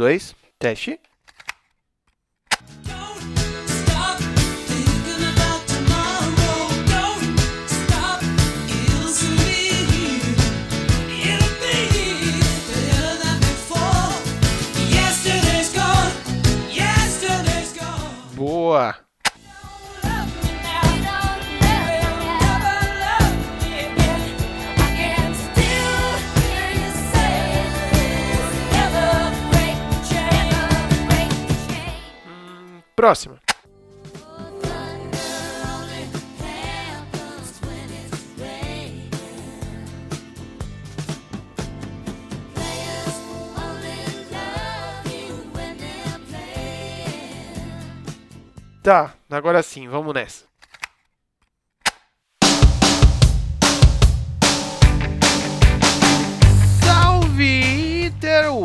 dois, teste. Boa! Próxima. Tá, agora sim, vamos nessa.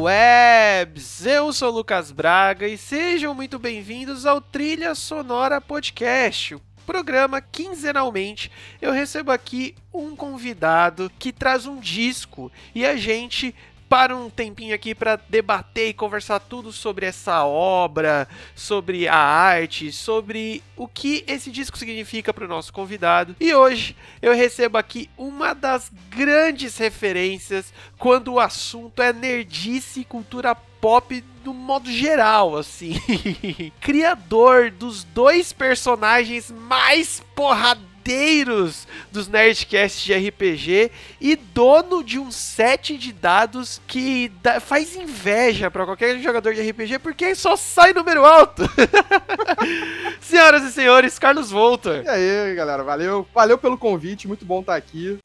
Interwebs! Eu sou Lucas Braga e sejam muito bem-vindos ao Trilha Sonora Podcast. Programa quinzenalmente eu recebo aqui um convidado que traz um disco e a gente para um tempinho aqui para debater e conversar tudo sobre essa obra, sobre a arte, sobre o que esse disco significa para o nosso convidado. E hoje eu recebo aqui uma das grandes referências quando o assunto é nerdice e cultura pop do modo geral, assim. Criador dos dois personagens mais porradeiros inteiros dos Nerdcasts de RPG e dono de um set de dados que faz inveja para qualquer jogador de RPG porque só sai número alto. Senhoras e senhores, Carlos Voltor. E aí, galera, valeu. Valeu pelo convite, muito bom estar aqui.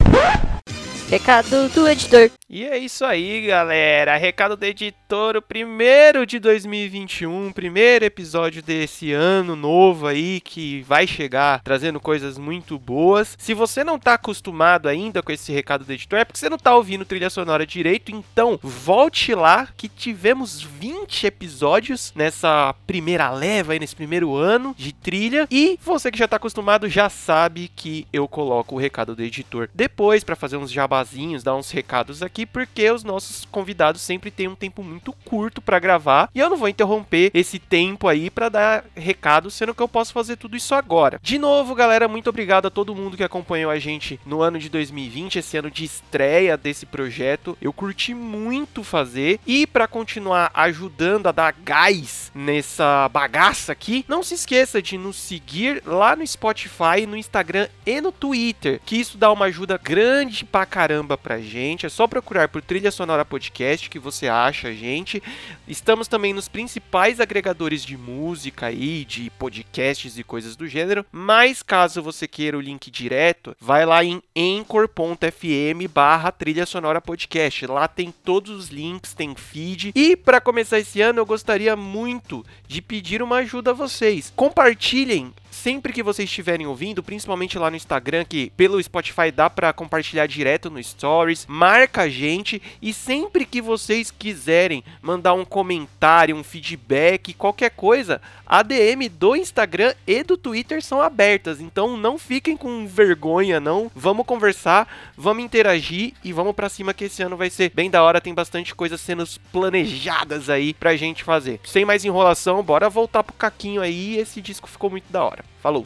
Recado do editor. E é isso aí, galera. Recado do editor, o primeiro de 2021, primeiro episódio desse ano novo aí que vai chegar trazendo coisas muito boas. Se você não tá acostumado ainda com esse recado do editor, é porque você não tá ouvindo trilha sonora direito, então volte lá que tivemos 20 episódios nessa primeira leva aí nesse primeiro ano de trilha e você que já tá acostumado já sabe que eu coloco o recado do editor depois para fazer uns jabazinhos, dar uns recados aqui porque os nossos convidados sempre têm um tempo muito curto para gravar e eu não vou interromper esse tempo aí para dar recado, sendo que eu posso fazer tudo isso agora. De novo, galera, muito obrigado a todo mundo que acompanhou a gente no ano de 2020, esse ano de estreia desse projeto. Eu curti muito fazer e para continuar ajudando a dar gás nessa bagaça aqui, não se esqueça de nos seguir lá no Spotify, no Instagram e no Twitter, que isso dá uma ajuda grande pra caramba pra gente. É só procurar por Trilha Sonora Podcast que você acha a gente. Estamos também nos principais agregadores de música aí, de podcasts e coisas do gênero. Mas caso você queira o link direto, vai lá em anchor.fm barra Trilha Sonora Podcast. Lá tem todos os links, tem feed. E para começar esse ano, eu gostaria muito de pedir uma ajuda a vocês. Compartilhem sempre que vocês estiverem ouvindo, principalmente lá no Instagram, que pelo Spotify dá para compartilhar direto no Stories, marca a gente e sempre que vocês quiserem mandar um comentário, um feedback, qualquer coisa, a DM do Instagram e do Twitter são abertas. Então não fiquem com vergonha, não. Vamos conversar, vamos interagir e vamos para cima que esse ano vai ser bem da hora, tem bastante coisas sendo planejadas aí pra gente fazer. Sem mais enrolação, bora voltar pro caquinho aí, esse disco ficou muito da hora. Falou.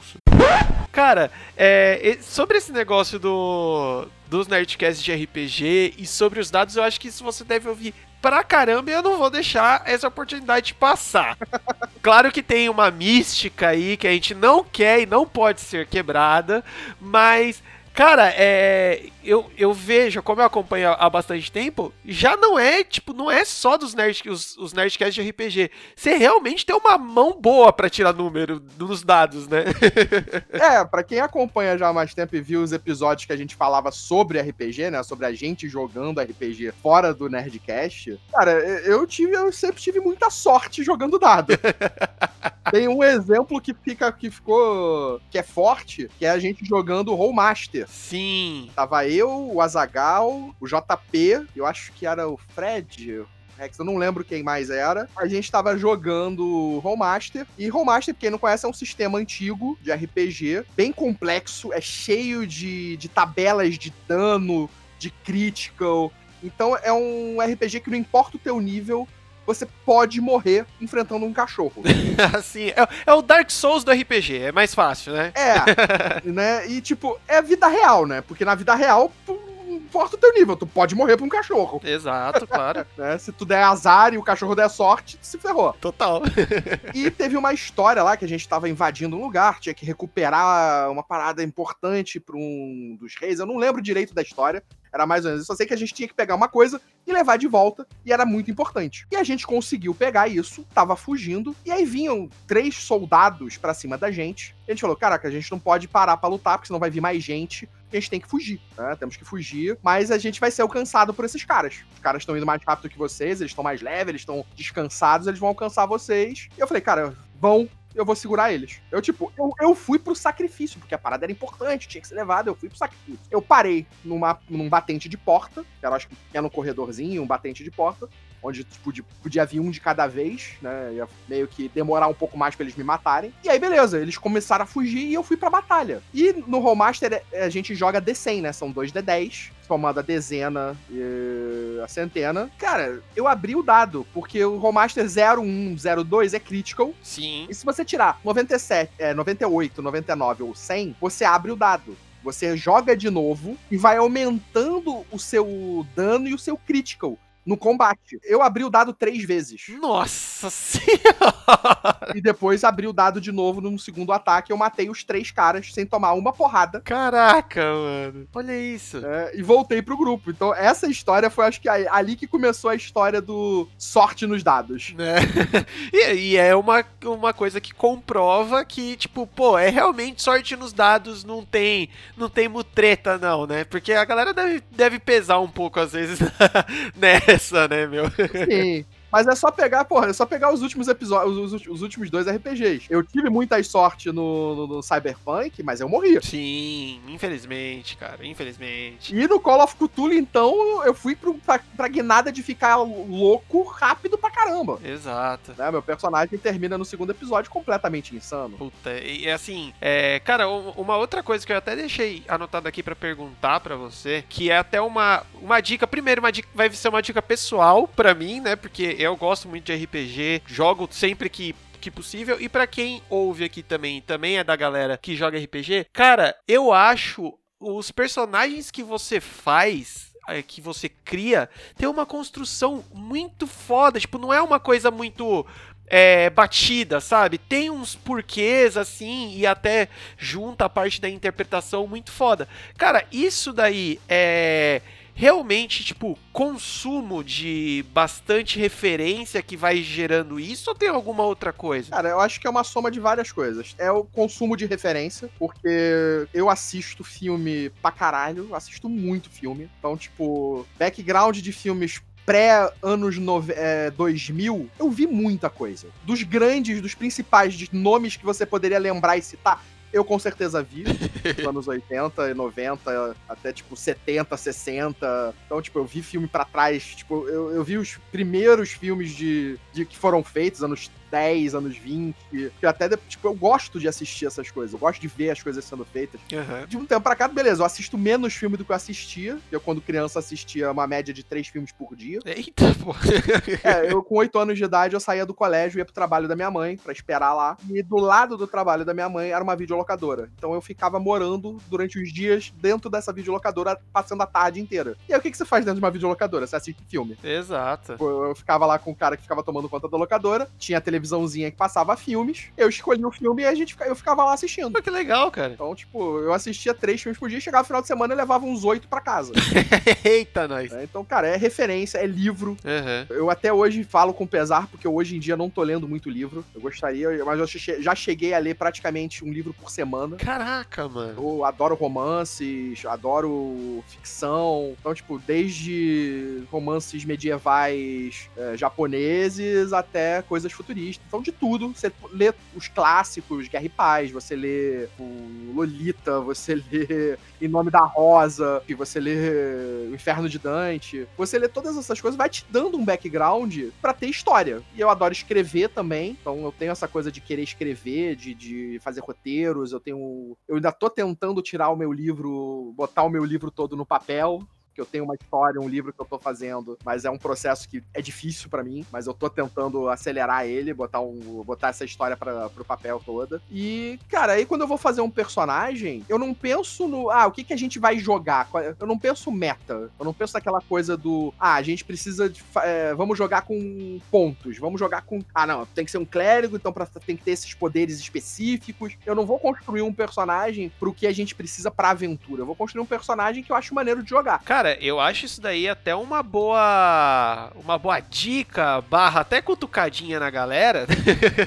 Cara, é, sobre esse negócio do, dos Nerdcasts de RPG e sobre os dados, eu acho que isso você deve ouvir pra caramba e eu não vou deixar essa oportunidade de passar. claro que tem uma mística aí que a gente não quer e não pode ser quebrada, mas Cara, é, eu, eu vejo, como eu acompanho há bastante tempo, já não é, tipo, não é só dos nerd, os, os Nerdcasts de RPG. Você realmente tem uma mão boa para tirar número nos dados, né? é, para quem acompanha já há mais tempo e viu os episódios que a gente falava sobre RPG, né? Sobre a gente jogando RPG fora do Nerdcast, cara, eu tive, eu sempre tive muita sorte jogando dado. tem um exemplo que fica, que ficou, que é forte, que é a gente jogando Rollmaster. Sim. Tava eu, o Azagal, o JP, eu acho que era o Fred, Rex, eu não lembro quem mais era. A gente tava jogando Rollmaster. E Rollmaster, quem não conhece, é um sistema antigo de RPG, bem complexo, é cheio de, de tabelas de dano, de critical. Então é um RPG que não importa o teu nível, você pode morrer enfrentando um cachorro. assim, é, é o Dark Souls do RPG, é mais fácil, né? É, né? E tipo, é vida real, né? Porque na vida real, importa o teu nível, tu pode morrer pra um cachorro. Exato, claro. Né? Se tu der azar e o cachorro der sorte, tu se ferrou. Total. E teve uma história lá que a gente tava invadindo um lugar, tinha que recuperar uma parada importante pra um dos reis. Eu não lembro direito da história. Era mais ou menos. Eu só sei que a gente tinha que pegar uma coisa e levar de volta, e era muito importante. E a gente conseguiu pegar isso, tava fugindo, e aí vinham três soldados pra cima da gente. A gente falou: caraca, a gente não pode parar pra lutar, porque senão vai vir mais gente. A gente tem que fugir, né? Temos que fugir, mas a gente vai ser alcançado por esses caras. Os caras estão indo mais rápido que vocês, eles estão mais leves, eles estão descansados, eles vão alcançar vocês. E eu falei, cara, vão, eu vou segurar eles. Eu, tipo, eu, eu fui pro sacrifício, porque a parada era importante, tinha que ser levada, eu fui pro sacrifício. Eu parei numa, num batente de porta, que era, acho que era no corredorzinho, um batente de porta, onde tipo, de- podia vir um de cada vez, né? Ia meio que demorar um pouco mais pra eles me matarem. E aí, beleza, eles começaram a fugir e eu fui pra batalha. E no Rollmaster é- a gente joga D100, né? São dois D10, formando a dezena e a centena. Cara, eu abri o dado, porque o Rollmaster 01, 02 é critical, Sim. e se você tirar 97, é, 98, 99 ou 100, você abre o dado. Você joga de novo e vai aumentando o seu dano e o seu critical no combate. Eu abri o dado três vezes. Nossa senhora! e depois abri o dado de novo num segundo ataque. Eu matei os três caras sem tomar uma porrada. Caraca, mano. Olha isso. né, e voltei pro grupo. Então, essa história foi, acho que, ali que começou a história do sorte nos dados. Né? E, e é uma, uma coisa que comprova que, tipo, pô, é realmente sorte nos dados, não tem, não tem mutreta, não, né? Porque a galera deve, deve pesar um pouco, às vezes, nessa, né, meu? Sim. Mas é só pegar, porra, é só pegar os últimos episódios, os, os últimos dois RPGs. Eu tive muita sorte no, no- no Cyberpunk, mas eu morri. Sim, infelizmente, cara, infelizmente. E no Call of Cthulhu, então, eu fui pro, pra, pra guinada de ficar louco rápido pra caramba. Exato. Né? Meu personagem termina no segundo episódio completamente insano. Puta, e assim, é, cara, um- uma outra coisa que eu até deixei anotado aqui pra perguntar pra você, que é até uma, uma dica, primeiro, uma dica, vai ser uma dica pessoal pra mim, né? Porque eu gosto muito de RPG, jogo sempre que que possível. E pra quem ouve aqui também, também é da galera que joga RPG, cara, eu acho os personagens que você faz eh, que você cria tem uma construção muito foda, tipo, não é uma coisa muito é, batida, sabe? Tem uns porquês assim e até junta a parte da interpretação muito foda. Cara, isso daí é realmente, tipo, consumo de bastante referência que vai gerando isso ou tem alguma outra coisa? Cara, eu acho que é uma soma de várias coisas. É o consumo de referência, porque eu assisto filme pra caralho, assisto muito filme. Então, tipo, background de filmes pré-anos é, 2000, eu vi muita coisa. Dos grandes, dos principais nomes que você poderia lembrar e citar, eu com certeza vi. Nos anos 80 e 90, até tipo 70, 60. Então, tipo, eu vi filme pra trás. Tipo, eu, eu vi os primeiros filmes de, de que foram feitos, anos 10, anos 20. Que até, tipo, eu gosto de assistir essas coisas. Eu gosto de ver as coisas sendo feitas. Aham. De um tempo pra cá, beleza, eu assisto menos filme do que eu assistia. Eu, quando criança, assistia uma média de três filmes por dia. Eita, pô. É, eu com oito anos de idade, eu saía do colégio, ia pro trabalho da minha mãe, pra esperar lá. E do lado do trabalho da minha mãe era uma videolocadora. Então eu ficava morando durante os dias dentro dessa videolocadora, passando a tarde inteira. E aí o que, que você faz dentro de uma videolocadora? Você assiste filme. Exato. Tipo, Eu ficava lá com o cara que ficava tomando conta da locadora, tinha a televisãozinha que passava filmes, eu escolhia o filme e a gente, eu ficava lá assistindo. Pô, que legal, cara. Então, tipo, eu assistia três filmes por dia, chegava no final de semana e levava uns oito pra casa. Eita, nós. né? Então, cara, é referência, é livro, Aham. eu até hoje falo com pesar, porque eu hoje em dia não tô lendo muito livro. Eu gostaria, mas eu já cheguei a ler praticamente um livro por semana. Caraca, mano. Eu adoro romances, adoro ficção. Então, tipo, desde romances medievais eh, japoneses até coisas futuristas. Então, de tudo. Você lê os clássicos, Guerra e Paz, você lê o Lolita, você lê Em Nome da Rosa, você lê O Inferno de Dante. Você lê todas essas coisas, vai te dando um background pra ter história. E eu adoro escrever também. Então, eu tenho essa coisa de querer escrever, de, de fazer roteiros. Eu tenho. Eu ainda tô tentando tirar o meu livro, botar o meu livro todo no papel. Porque eu tenho uma história, um livro que eu tô fazendo, mas é um processo que é difícil para mim, mas eu tô tentando acelerar ele, botar, um, botar essa história pra, pro papel toda. E, cara, aí quando eu vou fazer um personagem, eu não penso no, ah, o que, que a gente vai jogar? Eu não penso meta. Eu não penso naquela coisa do, ah, a gente precisa de, é, vamos jogar com pontos, vamos jogar com, ah, não, tem que ser um clérigo, então pra, tem que ter esses poderes específicos. Eu não vou construir um personagem pro que a gente precisa pra aventura. Eu vou construir um personagem que eu acho maneiro de jogar. Cara, eu acho isso daí até uma boa, uma boa dica, barra até cutucadinha na galera,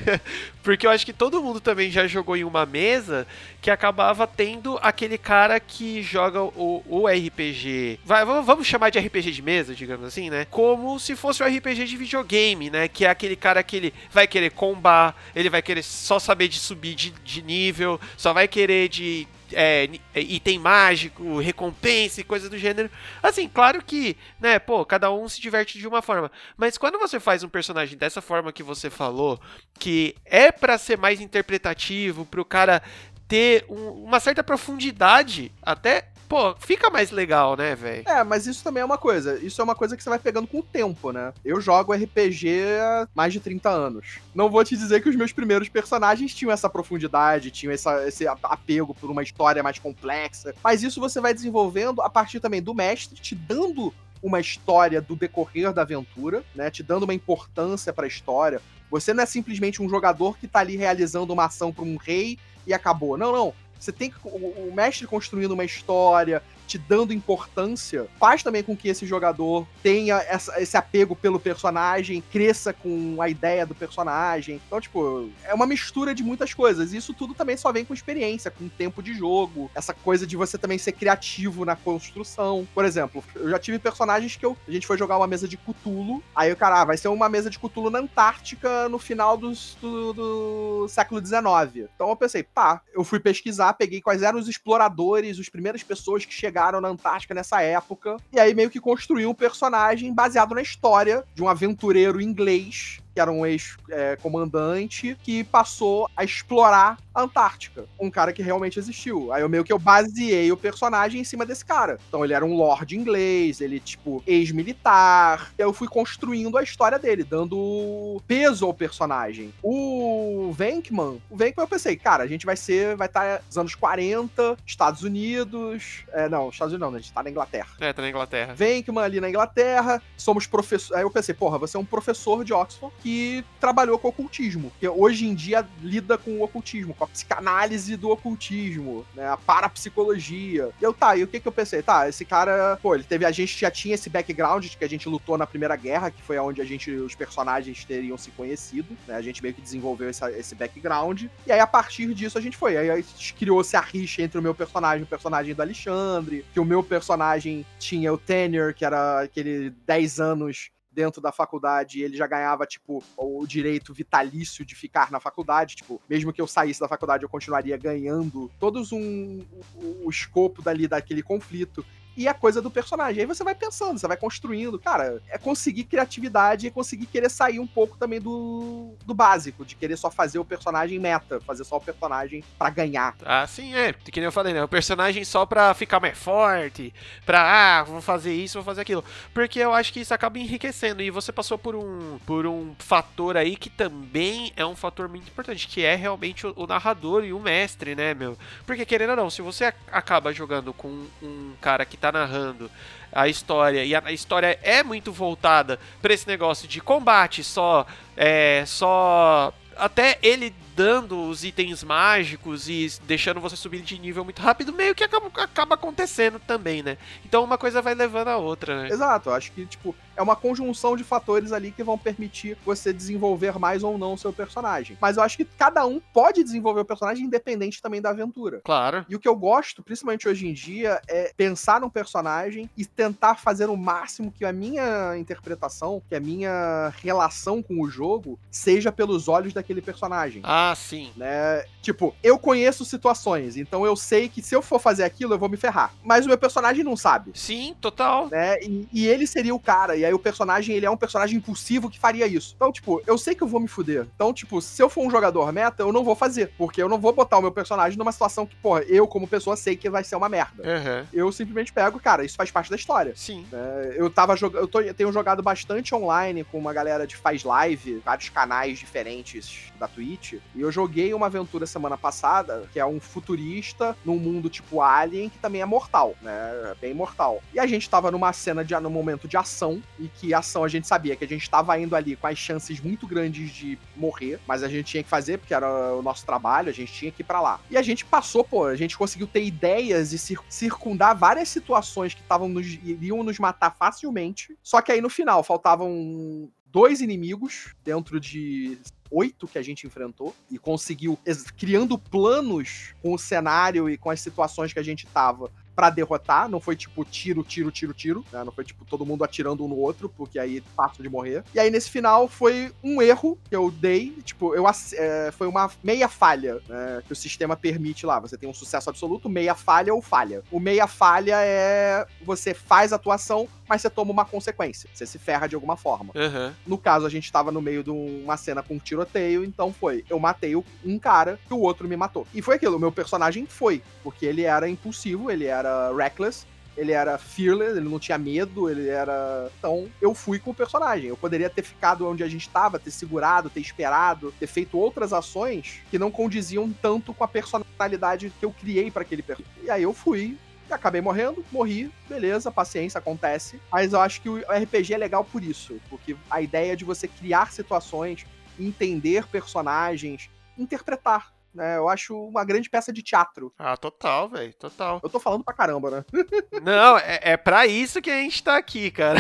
porque eu acho que todo mundo também já jogou em uma mesa que acabava tendo aquele cara que joga o, o RPG. Vai, vamos chamar de RPG de mesa, digamos assim, né? Como se fosse o RPG de videogame, né? Que é aquele cara que ele vai querer combar, ele vai querer só saber de subir de, de nível, só vai querer de é, item mágico, recompensa e coisa do gênero. Assim, claro que, né, pô, cada um se diverte de uma forma. Mas quando você faz um personagem dessa forma que você falou, que é para ser mais interpretativo, pro cara ter um, uma certa profundidade, até pô, fica mais legal, né, velho? É, mas isso também é uma coisa. Isso é uma coisa que você vai pegando com o tempo, né? Eu jogo RPG há mais de 30 anos. Não vou te dizer que os meus primeiros personagens tinham essa profundidade, tinham essa, esse apego por uma história mais complexa. Mas isso você vai desenvolvendo a partir também do mestre, te dando uma história do decorrer da aventura, né? Te dando uma importância para a história. Você não é simplesmente um jogador que tá ali realizando uma ação para um rei e acabou. Não, não. Você tem que. O, o mestre construindo uma história, te dando importância, faz também com que esse jogador tenha essa, esse apego pelo personagem, cresça com a ideia do personagem. Então, tipo, é uma mistura de muitas coisas. Isso tudo também só vem com experiência, com tempo de jogo, essa coisa de você também ser criativo na construção. Por exemplo, eu já tive personagens que eu, a gente foi jogar uma mesa de Cthulhu, aí o cara, ah, vai ser uma mesa de Cthulhu na Antártica no final dos, do, do século XIX. Então eu pensei, pá, eu fui pesquisar, peguei quais eram os exploradores, as primeiras pessoas que chegaram chegaram na Antártica nessa época. E aí meio que construiu um personagem baseado na história de um aventureiro inglês que era um ex-comandante, que passou a explorar a Antártica. Um cara que realmente existiu. Aí eu meio que eu baseei o personagem em cima desse cara. Então ele era um lord inglês, ele, tipo, ex-militar. E eu fui construindo a história dele, dando peso ao personagem. O Venkman, o Venkman eu pensei, cara, a gente vai ser, vai estar tá nos anos 40, Estados Unidos. É, não, Estados Unidos não, né? a gente tá na Inglaterra. É, tá na Inglaterra. Venkman ali na Inglaterra, somos professores. Aí eu pensei, porra, você é um professor de Oxford que que trabalhou com ocultismo, que hoje em dia lida com o ocultismo, com a psicanálise do ocultismo, né, a parapsicologia. E eu, tá, e o que que eu pensei? Tá, esse cara, pô, ele teve, a gente já tinha esse background de que a gente lutou na Primeira Guerra, que foi onde a gente, os personagens teriam se conhecido, né, a gente meio que desenvolveu essa, esse background, e aí a partir disso a gente foi, aí criou-se a rixa entre o meu personagem e o personagem do Alexandre, que o meu personagem tinha o tenure, que era aquele 10 anos dentro da faculdade, ele já ganhava, tipo, o direito vitalício de ficar na faculdade. Tipo, mesmo que eu saísse da faculdade, eu continuaria ganhando todos um, o, o escopo dali daquele conflito e a coisa do personagem. Aí você vai pensando, você vai construindo. Cara, é conseguir criatividade e conseguir querer sair um pouco também do, do básico, de querer só fazer o personagem meta, fazer só o personagem para ganhar. Ah, sim, é. Que nem eu falei, né? O personagem só pra ficar mais forte, pra, ah, vou fazer isso, vou fazer aquilo. Porque eu acho que isso acaba enriquecendo. E você passou por um, por um fator aí que também é um fator muito importante, que é realmente o, o narrador e o mestre, né, meu? Porque querendo ou não, se você acaba jogando com um cara que tá tá narrando a história. E a, história é muito voltada para esse negócio de combate só é só até ele dando os itens mágicos e deixando você subir de nível muito rápido, meio que acaba, acaba acontecendo também, né? Então uma coisa vai levando a outra, né? Exato, acho que, tipo, é uma conjunção de fatores ali que vão permitir você desenvolver mais ou não o seu personagem. Mas eu acho que cada um pode desenvolver o personagem independente também da aventura. Claro. E o que eu gosto, principalmente hoje em dia, é pensar num personagem e tentar fazer o máximo que a minha interpretação, que a minha relação com o jogo, seja pelos olhos daquele personagem. Ah, Ah, sim. né? Tipo, eu conheço situações, então eu sei que se eu for fazer aquilo, eu vou me ferrar. Mas o meu personagem não sabe. Sim, total. Né? E, e ele seria o cara. E aí o personagem, ele é um personagem impulsivo que faria isso. Então, tipo, eu sei que eu vou me fuder. Então, tipo, se eu for um jogador meta, eu não vou fazer. Porque eu não vou botar o meu personagem numa situação que, porra, eu, como pessoa, sei que vai ser uma merda. Aham. Eu simplesmente pego, cara, isso faz parte da história. Sim. É, eu tava jogando. Eu, tô- eu tenho jogado bastante online com uma galera de faz live, vários canais diferentes da Twitch. E eu joguei uma aventura semana passada, que é um futurista num mundo tipo Alien, que também é mortal, né? É Bem mortal. E a gente tava numa cena de num momento de ação, e que ação a gente sabia que a gente tava indo ali com as chances muito grandes de morrer, mas a gente tinha que fazer, porque era o nosso trabalho, a gente tinha que ir pra lá. E a gente passou, pô, a gente conseguiu ter ideias e cir- circundar várias situações que estavam nos, iriam nos matar facilmente. Só que aí no final faltavam dois inimigos dentro de oito que a gente enfrentou e conseguiu criando planos com o cenário e com as situações que a gente tava pra derrotar, não foi tipo tiro, tiro, tiro, tiro, né? não foi tipo todo mundo atirando um no outro, porque aí fácil de morrer. E aí nesse final foi um erro que eu dei, tipo, eu é, foi uma meia falha, né, que o sistema permite lá, você tem um sucesso absoluto, meia falha ou falha. O meia falha é você faz a atuação, mas você toma uma consequência, você se ferra de alguma forma. Aham. No caso, a gente tava no meio de uma cena com um tiroteio, então foi. Eu matei um cara e o outro me matou. E foi aquilo, o meu personagem foi. Porque ele era impulsivo, ele era reckless, ele era fearless, ele não tinha medo, ele era. Então, eu fui com o personagem. Eu poderia ter ficado onde a gente tava, ter segurado, ter esperado, ter feito outras ações que não condiziam tanto com a personalidade que eu criei pra aquele personagem. E aí eu fui. Acabei morrendo, morri, beleza, paciência, acontece. Mas eu acho que o RPG é legal por isso. Porque a ideia de você criar situações, entender personagens, interpretar. Né? Eu acho uma grande peça de teatro. Ah, total, velho. Total. Eu tô falando pra caramba, né? Não, é, é pra isso que a gente tá aqui, cara.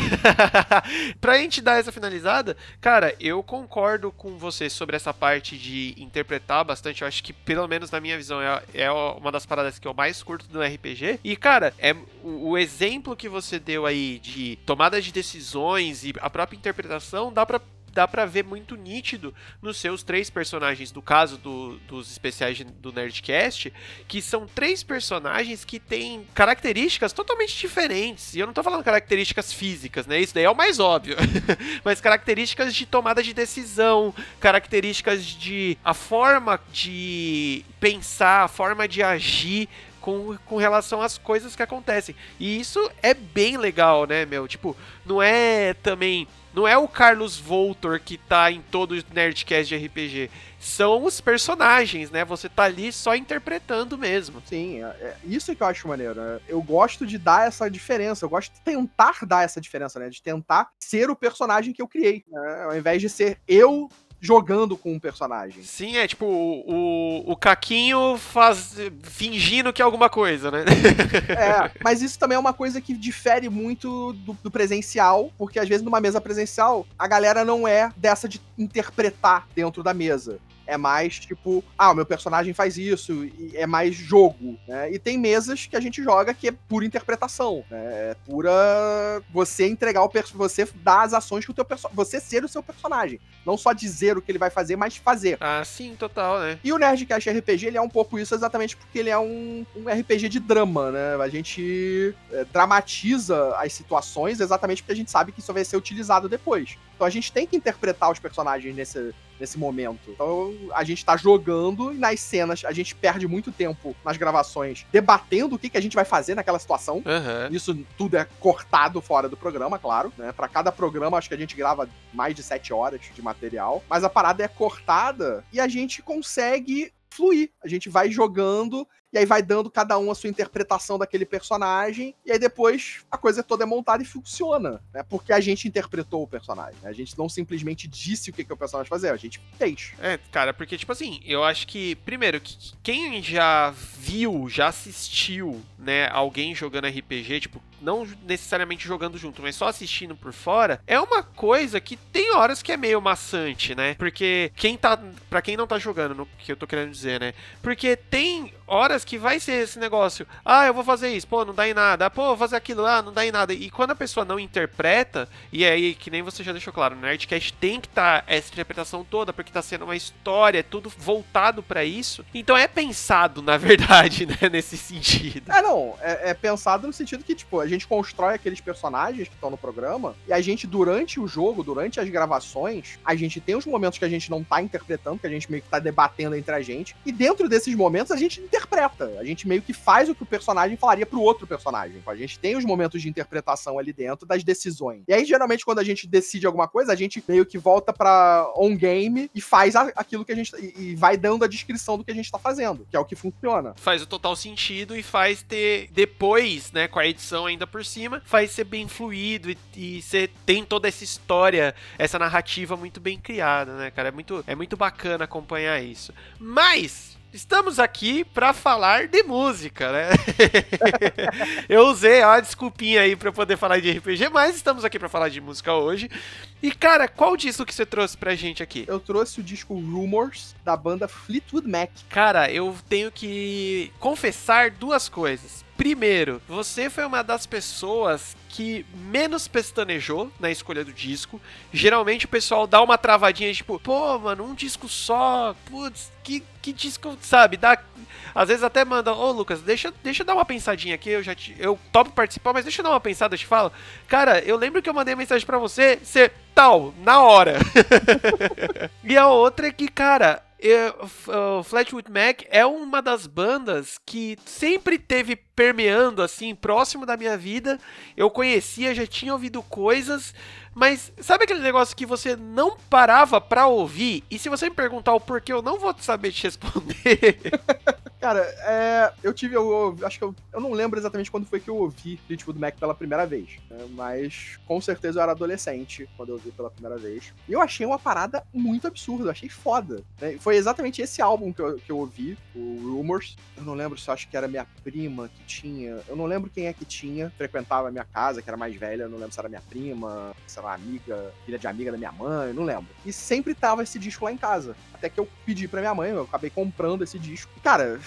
pra gente dar essa finalizada, cara, eu concordo com você sobre essa parte de interpretar bastante. Eu acho que, pelo menos na minha visão, é, é uma das paradas que eu mais curto do RPG. E, cara, é o, o exemplo que você deu aí de tomada de decisões e a própria interpretação dá pra dá pra ver muito nítido nos seus três personagens, do caso do- dos especiais do Nerdcast, que são três personagens que têm características totalmente diferentes. E eu não tô falando características físicas, né? Isso daí é o mais óbvio. Mas características de tomada de decisão, características de a forma de pensar, a forma de agir com, com relação às coisas que acontecem. E isso é bem legal, né, meu? Tipo, não é também. Não é o Carlos Voltor que tá em todo o Nerdcast de RPG. São os personagens, né? Você tá ali só interpretando mesmo. Sim, é, é isso que eu acho maneiro. né? Eu gosto de dar essa diferença. Eu gosto de tentar dar essa diferença, né? De tentar ser o personagem que eu criei. né? Ao invés de ser eu jogando com um personagem. Sim, é tipo o, o, o Caquinho faz, fingindo que é alguma coisa, né? É, mas isso também é uma coisa que difere muito do, do presencial, porque às vezes numa mesa presencial a galera não é dessa de interpretar dentro da mesa. É mais tipo, ah, o meu personagem faz isso, e é mais jogo, né? E tem mesas que a gente joga que é pura interpretação, né? É pura você entregar o perso você dar as ações que o teu personagem, você ser o seu personagem, não só dizer o que ele vai fazer, mas fazer. ah, sim, total, né? E o Nerdcast RPG, ele é um pouco isso exatamente porque ele é um, um RPG de drama, né? A gente é, dramatiza as situações exatamente porque a gente sabe que isso vai ser utilizado depois. Então a gente tem que interpretar os personagens nesse, nesse momento. Então a gente tá jogando e nas cenas a gente perde muito tempo nas gravações debatendo o que, que a gente vai fazer naquela situação. Aham. Isso tudo é cortado fora do programa, claro, né? Pra cada programa, acho que a gente grava mais de sete horas de material. Mas a parada é cortada e a gente consegue fluir. A gente vai jogando e aí vai dando cada um a sua interpretação daquele personagem. E aí depois a coisa toda é montada e funciona, né? Porque a gente interpretou o personagem. né? A gente não simplesmente disse o que, que o personagem fazer, a gente fez. É, cara, porque, tipo assim, eu acho que, primeiro, que quem já viu, já assistiu, né, alguém jogando RPG, tipo, não necessariamente jogando junto, mas só assistindo por fora, é uma coisa que tem horas que é meio maçante, né? Porque quem tá. Pra quem não tá jogando, no que eu tô querendo dizer, né? Porque tem horas que vai ser esse negócio. Ah, eu vou fazer isso, pô, não dá em nada. Pô, vou fazer aquilo lá, não dá em nada. E quando a pessoa não interpreta, e aí, que nem você já deixou claro, no Nerdcast tem que estar tá essa interpretação toda, porque tá sendo uma história, é tudo voltado para isso. Então é pensado, na verdade, né, nesse sentido. É, não, é, é pensado no sentido que, tipo, a gente constrói aqueles personagens que estão no programa, e a gente, durante o jogo, durante as gravações, a gente tem os momentos que a gente não tá interpretando, que a gente meio que tá debatendo entre a gente, e dentro desses momentos a gente interpreta. A gente meio que faz o que o personagem falaria pro outro personagem. A gente tem os momentos de interpretação ali dentro das decisões. E aí, geralmente, quando a gente decide alguma coisa, a gente meio que volta pra on-game e faz aquilo que a gente. E, vai dando a descrição do que a gente tá fazendo, que é o que funciona. Faz o total sentido e faz ter. Depois, né, com a edição ainda por cima, faz ser bem fluido e, e você tem toda essa história, essa narrativa muito bem criada, né, cara? É muito, é muito bacana acompanhar isso. Mas estamos aqui para falar de música, né? eu usei a desculpinha aí para poder falar de RPG, mas estamos aqui para falar de música hoje. E cara, qual disco que você trouxe pra gente aqui? Eu trouxe o disco Rumors da banda Fleetwood Mac. Cara, eu tenho que confessar duas coisas. Primeiro, você foi uma das pessoas que menos pestanejou na escolha do disco. Geralmente o pessoal dá uma travadinha, tipo, pô, mano, um disco só, putz, que, que disco, sabe? Dá, às vezes até manda, ô Lucas, deixa, deixa eu dar uma pensadinha aqui, eu já te, eu topo participar, mas deixa eu dar uma pensada, eu te falo. Cara, eu lembro que eu mandei mensagem para você, você, tal, na hora. e a outra é que, cara, o Flatwood Mac é uma das bandas que sempre teve permeando assim próximo da minha vida. Eu conhecia, já tinha ouvido coisas, mas sabe aquele negócio que você não parava pra ouvir? E se você me perguntar o porquê, eu não vou saber te responder. Cara, é, eu tive, eu, eu, acho que eu, eu não lembro exatamente quando foi que eu ouvi Fleetwood Mac pela primeira vez, né? mas com certeza eu era adolescente quando eu ouvi pela primeira vez. E eu achei uma parada muito absurda, eu achei foda. Né? Foi exatamente esse álbum que eu, que eu ouvi, o Rumors. Eu não lembro se acho que era minha prima que tinha, eu não lembro quem é que tinha, frequentava a minha casa, que era mais velha, eu não lembro se era minha prima, se era uma amiga, filha de amiga da minha mãe, não lembro. E sempre tava esse disco lá em casa. Até que eu pedi pra minha mãe, eu acabei comprando esse disco. Cara,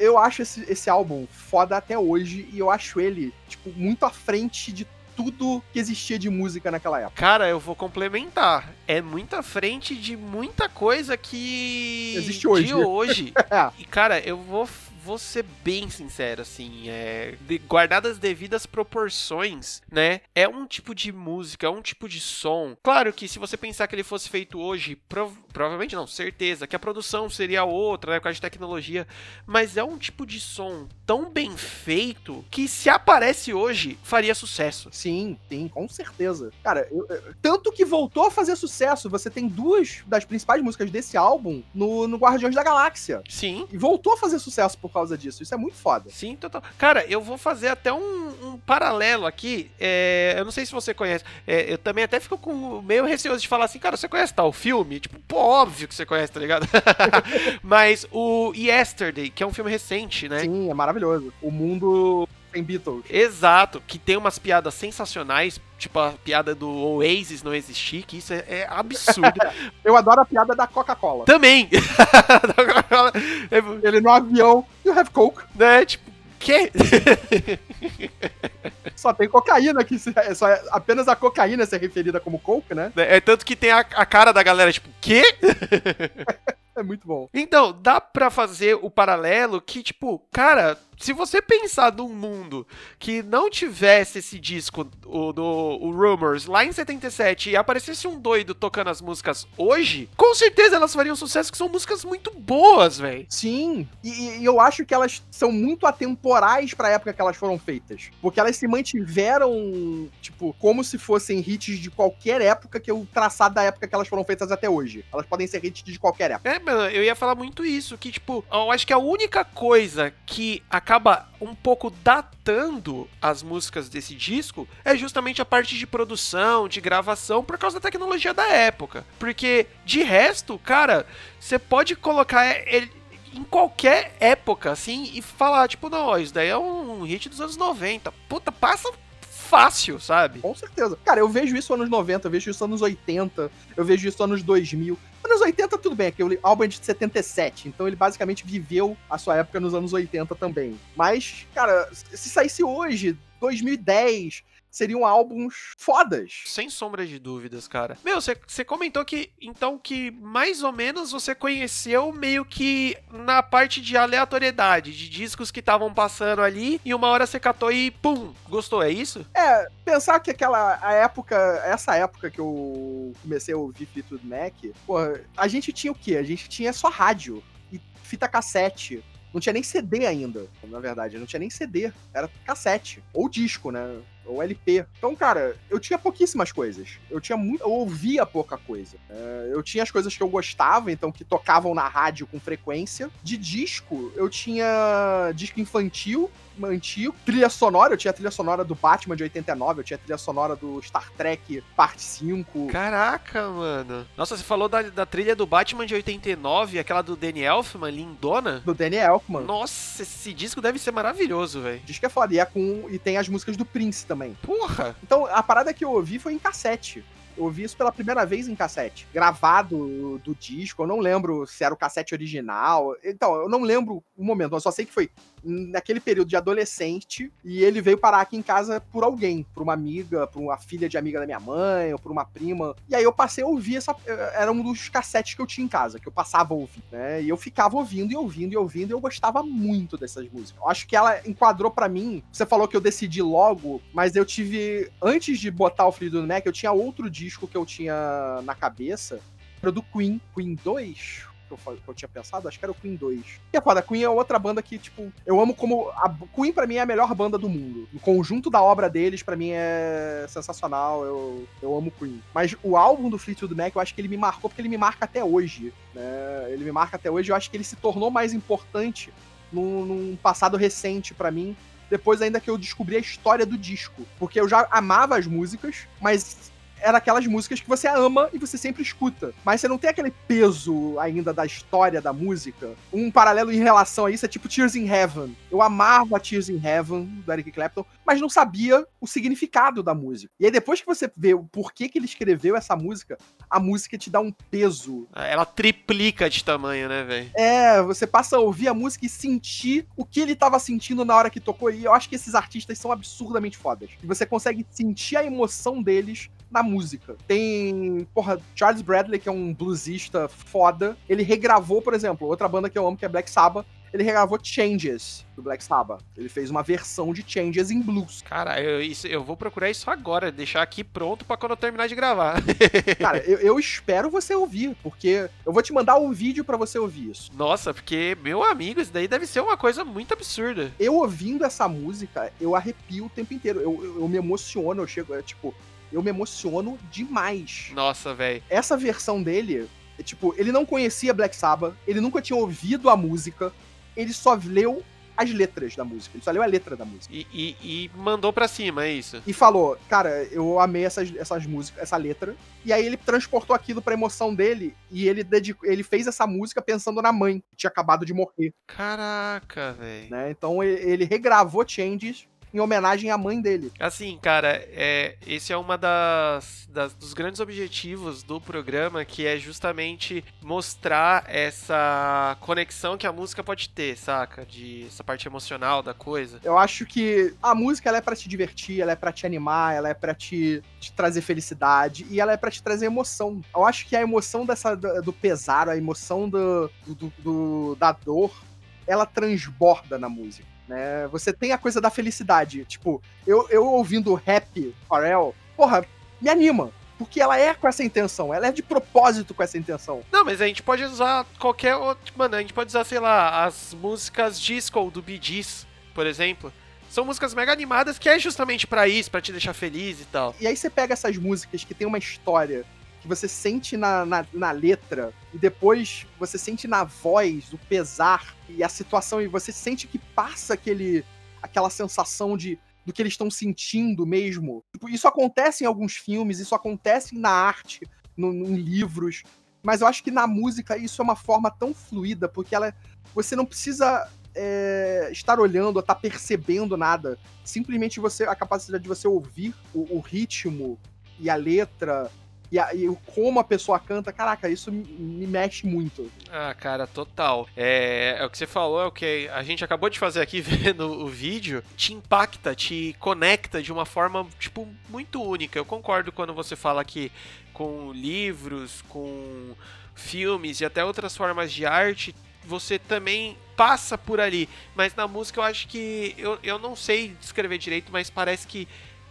eu acho esse, esse álbum foda até hoje e eu acho ele, tipo, muito à frente de tudo que existia de música naquela época. Cara, eu vou complementar. É muito à frente de muita coisa que existe hoje. De hoje. é. E cara, eu vou vou ser bem sincero, assim, é, de, guardadas as devidas proporções, né? É um tipo de música, é um tipo de som. Claro que se você pensar que ele fosse feito hoje, prov provavelmente não, certeza, que a produção seria outra, né, por causa de tecnologia, mas é um tipo de som tão bem feito que se aparece hoje, faria sucesso. Sim, sim, com certeza. Cara, eu, eu, tanto que voltou a fazer sucesso, você tem duas das principais músicas desse álbum no, no Guardiões da Galáxia. Sim. E voltou a fazer sucesso por causa disso. Isso é muito foda. Sim, total. Cara, eu vou fazer até um, um paralelo aqui. É, eu não sei se você conhece. É, eu também até fico com meio receoso de falar assim, cara, você conhece tal filme? Tipo, pô, óbvio que você conhece, tá ligado? Mas o Yesterday, que é um filme recente, né? Sim, é maravilhoso. O mundo tem Beatles. Exato, que tem umas piadas sensacionais, tipo a piada do Oasis não existir, que isso é, é absurdo. Eu adoro a piada da Coca-Cola. Também! Ele no avião, you have Coke. Né, tipo, quê? Só tem cocaína aqui, é só é, apenas a cocaína ser referida como coke, né? É, é tanto que tem a, a cara da galera, tipo, quê? é muito bom. Então, dá pra fazer o paralelo que, tipo, cara, se você pensar num mundo que não tivesse esse disco, o, do o Rumors, lá em 77, e aparecesse um doido tocando as músicas hoje, com certeza elas fariam sucesso, que são músicas muito boas, velho. Sim, e, e, eu acho que elas são muito atemporais pra época que elas foram feitas. Porque elas se mantiveram, tipo, como se fossem hits de qualquer época que o traçado da época que elas foram feitas até hoje. Elas podem ser hits de qualquer época. É, mano, eu ia falar muito isso, que, tipo, eu acho que a única coisa que a acaba um pouco datando as músicas desse disco é justamente a parte de produção, de gravação, por causa da tecnologia da época. Porque, de resto, cara, você pode colocar ele em qualquer época, assim, e falar, tipo, não, isso daí é um hit dos anos 90. Puta, passa fácil, sabe? Com certeza. Cara, eu vejo isso anos 90, eu vejo isso anos 80, eu vejo isso anos 2000. Anos 80, tudo bem, aquele álbum é de 77, então ele basicamente viveu a sua época nos anos 80 também. Mas, cara, se saísse hoje, 2010, seriam álbuns fodas. Sem sombra de dúvidas, cara. Meu, você comentou que, então, que mais ou menos você conheceu meio que na parte de aleatoriedade, de discos que estavam passando ali, e uma hora você catou e pum, gostou, é isso? É, pensar que aquela a época, essa época que eu comecei a ouvir Fleetwood Mac, porra, a gente tinha o quê? A gente tinha só rádio e fita cassete. Não tinha nem CD ainda, na verdade. Não tinha nem CD. Era cassete. Ou disco, né? Ou LP. Então, cara, eu tinha pouquíssimas coisas. Eu tinha muito. Eu ouvia pouca coisa. É, eu tinha as coisas que eu gostava, então, que tocavam na rádio com frequência. De disco, eu tinha disco infantil, antigo. Trilha sonora, eu tinha a trilha sonora do Batman de 89, eu tinha a trilha sonora do Star Trek Parte 5. Caraca, mano. Nossa, você falou da, da trilha do Batman de 89, aquela do Danny Elfman, lindona? Do Danny Elfman. Nossa, esse disco deve ser maravilhoso, velho. Disco é foda. E, é com, e tem as músicas do Prince também. Porra! Então, a parada que eu ouvi foi em cassete. Eu ouvi isso pela primeira vez em cassete. Gravado do disco. Eu não lembro se era o cassete original. Então, eu não lembro o momento. Eu só sei que foi naquele período de adolescente e ele veio parar aqui em casa por alguém, por uma amiga, por uma filha de amiga da minha mãe, ou por uma prima. E aí eu passei a ouvir essa. Era um dos cassetes que eu tinha em casa, que eu passava a ouvir, né? E eu ficava ouvindo e ouvindo e ouvindo, e eu gostava muito dessas músicas. Eu acho que ela enquadrou para mim. Você falou que eu decidi logo, mas eu tive. Antes de botar o Fleetwood Mac, eu tinha outro disco disco que eu tinha na cabeça era do Queen, Queen 2, que eu, que eu, tinha pensado, acho que era o Queen 2. E é foda, Queen é outra banda que, tipo, eu amo como. A Queen, pra mim, é a melhor banda do mundo. O conjunto da obra deles, pra mim, é sensacional. Eu, eu amo Queen. Mas o álbum do Fleetwood Mac, eu acho que ele me marcou, porque ele me marca até hoje. Né? Ele me marca até hoje. Eu acho que ele se tornou mais importante num, num passado recente para mim. Depois ainda que eu descobri a história do disco. Porque eu já amava as músicas, mas era aquelas músicas que você ama e você sempre escuta. Mas você não tem aquele peso ainda da história da música. Um paralelo em relação a isso é tipo Tears in Heaven. Eu amava Tears in Heaven, do Eric Clapton, mas não sabia o significado da música. E aí depois que você vê o porquê que ele escreveu essa música, a música te dá um peso. Ela triplica de tamanho, né, velho? É, você passa a ouvir a música e sentir o que ele tava sentindo na hora que tocou. E eu acho que esses artistas são absurdamente fodas. E você consegue sentir a emoção deles na música. Tem, porra, Charles Bradley, que é um bluesista foda. Ele regravou, por exemplo, outra banda que eu amo, que é Black Sabbath. Ele regravou Changes do Black Sabbath. Ele fez uma versão de Changes em blues. Cara, eu, isso, eu vou procurar isso agora, deixar aqui pronto para quando eu terminar de gravar. Cara, eu, eu, espero você ouvir, porque eu vou te mandar um vídeo para você ouvir isso. Nossa, porque, meu amigo, isso daí deve ser uma coisa muito absurda. Eu ouvindo essa música, eu arrepio o tempo inteiro. Eu, eu, eu me emociono, eu chego, é, tipo, eu me emociono demais. Nossa, velho. Essa versão dele, é, tipo, ele não conhecia Black Sabbath, ele nunca tinha ouvido a música, ele só leu as letras da música. Ele só leu a letra da música. E, e, e, mandou pra cima, é isso? E falou, cara, eu amei essas, essas músicas, essa letra. E aí ele transportou aquilo pra emoção dele e ele, dedicou, ele fez essa música pensando na mãe, que tinha acabado de morrer. Caraca, velho. Né? Então ele, ele regravou Changes em homenagem à mãe dele. Assim, cara, é, esse é uma das, das, dos grandes objetivos do programa, que é justamente mostrar essa conexão que a música pode ter, saca? De essa parte emocional da coisa. Eu acho que a música ela é para te divertir, ela é para te animar, ela é para te, te, trazer felicidade e ela é para te trazer emoção. Eu acho que a emoção dessa do, do pesar, a emoção do, do, do da dor, ela transborda na música né? Você tem a coisa da felicidade. Tipo, eu, eu ouvindo rap Pharrell, porra, me anima. Porque ela é com essa intenção, ela é de propósito com essa intenção. Não, mas a gente pode usar qualquer outro. Mano, a gente pode usar, sei lá, as músicas disco do Bee Gees, por exemplo. São músicas mega animadas que é justamente para isso, para te deixar feliz e tal. E aí você pega essas músicas que tem uma história, que você sente na, na, na, letra e depois você sente na voz o pesar e a situação e você sente que passa aquele aquela sensação de do que eles estão sentindo mesmo. Tipo, isso acontece em alguns filmes, isso acontece na arte, no, em livros, mas eu acho que na música isso é uma forma tão fluida porque ela você não precisa é, estar olhando, ou estar tá percebendo nada. Simplesmente você a capacidade de você ouvir o, o ritmo e a letra e, a, e, como a pessoa canta, caraca, isso me mexe muito. Ah, cara, total. É, é, o que você falou, é o que a gente acabou de fazer aqui vendo o vídeo, te impacta, te conecta de uma forma, tipo, muito única. Eu concordo quando você fala que com livros, com filmes e até outras formas de arte, você também passa por ali. Mas na música eu acho que. Eu, eu não sei descrever direito, mas parece que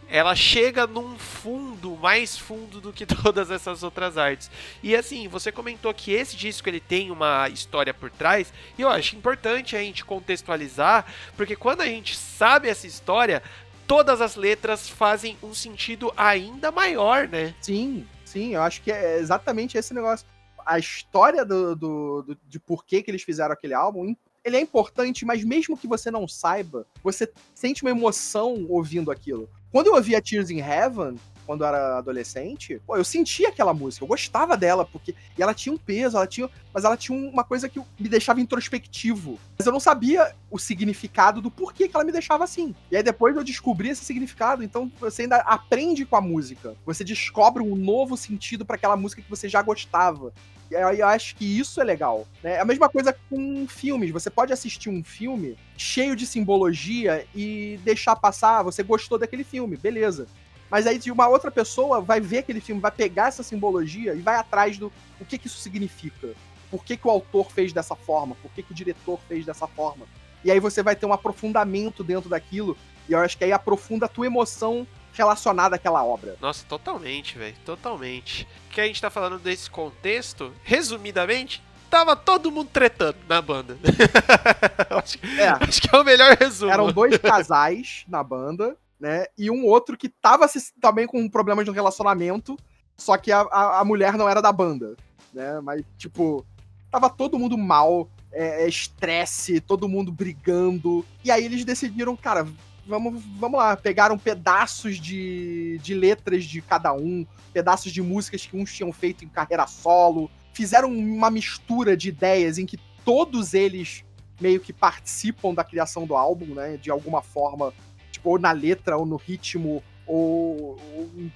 ela chega num fundo, mais fundo do que todas essas outras artes. E assim, você comentou que esse disco ele tem uma história por trás, e eu acho importante a gente contextualizar, porque quando a gente sabe essa história, todas as letras fazem um sentido ainda maior, né? Sim, sim, eu acho que é exatamente esse negócio. A história do, do, do de por que, que eles fizeram aquele álbum ele é importante, mas mesmo que você não saiba, você sente uma emoção ouvindo aquilo. Quando eu ouvia Tears in Heaven, quando eu era adolescente, pô, eu sentia aquela música, eu gostava dela, porque e ela tinha um peso, ela tinha, mas ela tinha uma coisa que me deixava introspectivo. Mas eu não sabia o significado do porquê que ela me deixava assim. E aí depois eu descobri esse significado, então você ainda aprende com a música. Você descobre um novo sentido para aquela música que você já gostava. E aí eu acho que isso é legal. Né? É a mesma coisa com filmes. Você pode assistir um filme cheio de simbologia e deixar passar, você gostou daquele filme, beleza. Mas aí uma outra pessoa vai ver aquele filme, vai pegar essa simbologia e vai atrás do o que, que isso significa. Por que, que o autor fez dessa forma? Por que, que o diretor fez dessa forma? E aí você vai ter um aprofundamento dentro daquilo. E eu acho que aí aprofunda a tua emoção relacionada àquela obra. Nossa, totalmente, velho. Totalmente. Que a gente tá falando desse contexto, resumidamente, tava todo mundo tretando na banda. acho, é. acho, que é o melhor resumo. Eram dois casais na banda né? E um outro que tava também com problemas no relacionamento, só que a, a, a, mulher não era da banda, né? Mas, tipo, tava todo mundo mal, é, é, estresse, todo mundo brigando. E aí eles decidiram, cara, vamos, vamos lá, pegaram pedaços de, de letras de cada um, pedaços de músicas que uns tinham feito em carreira solo, fizeram uma mistura de ideias em que todos eles meio que participam da criação do álbum, né? De alguma forma tipo, ou na letra, ou no ritmo, ou, ou em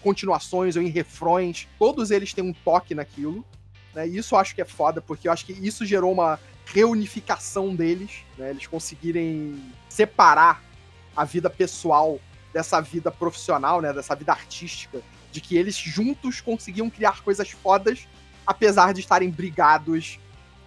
continuações, ou em refrões. Todos eles têm um toque naquilo. Né? E isso eu acho que é foda, porque eu acho que isso gerou uma reunificação deles, né? Eles conseguirem separar a vida pessoal dessa vida profissional, né? Dessa vida artística. De que eles juntos conseguiam criar coisas fodas, apesar de estarem brigados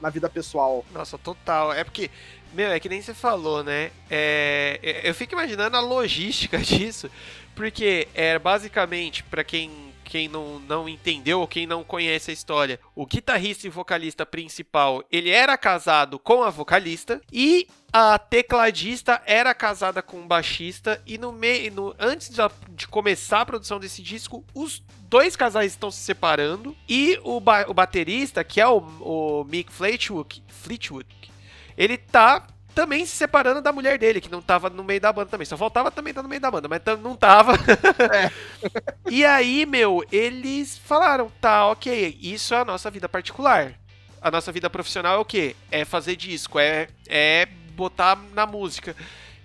na vida pessoal. Nossa, total. É porque meu, é que nem você falou, né? É, é eu fico imaginando a logística disso, porque é basicamente, para quem, quem não, não entendeu ou quem não conhece a história, o guitarrista e vocalista principal, ele era casado com a vocalista e a tecladista era casada com o baixista e no meio, antes de, de, começar a produção desse disco, os dois casais estão se separando e o, ba, o baterista, que é o, o Mick Fleetwood, Fleetwood ele tá também se separando da mulher dele, que não tava no meio da banda também. Só faltava também estar no meio da banda, mas não tava. É. e aí, meu, eles falaram: tá, ok, isso é a nossa vida particular. A nossa vida profissional é o quê? É fazer disco, é, é botar na música.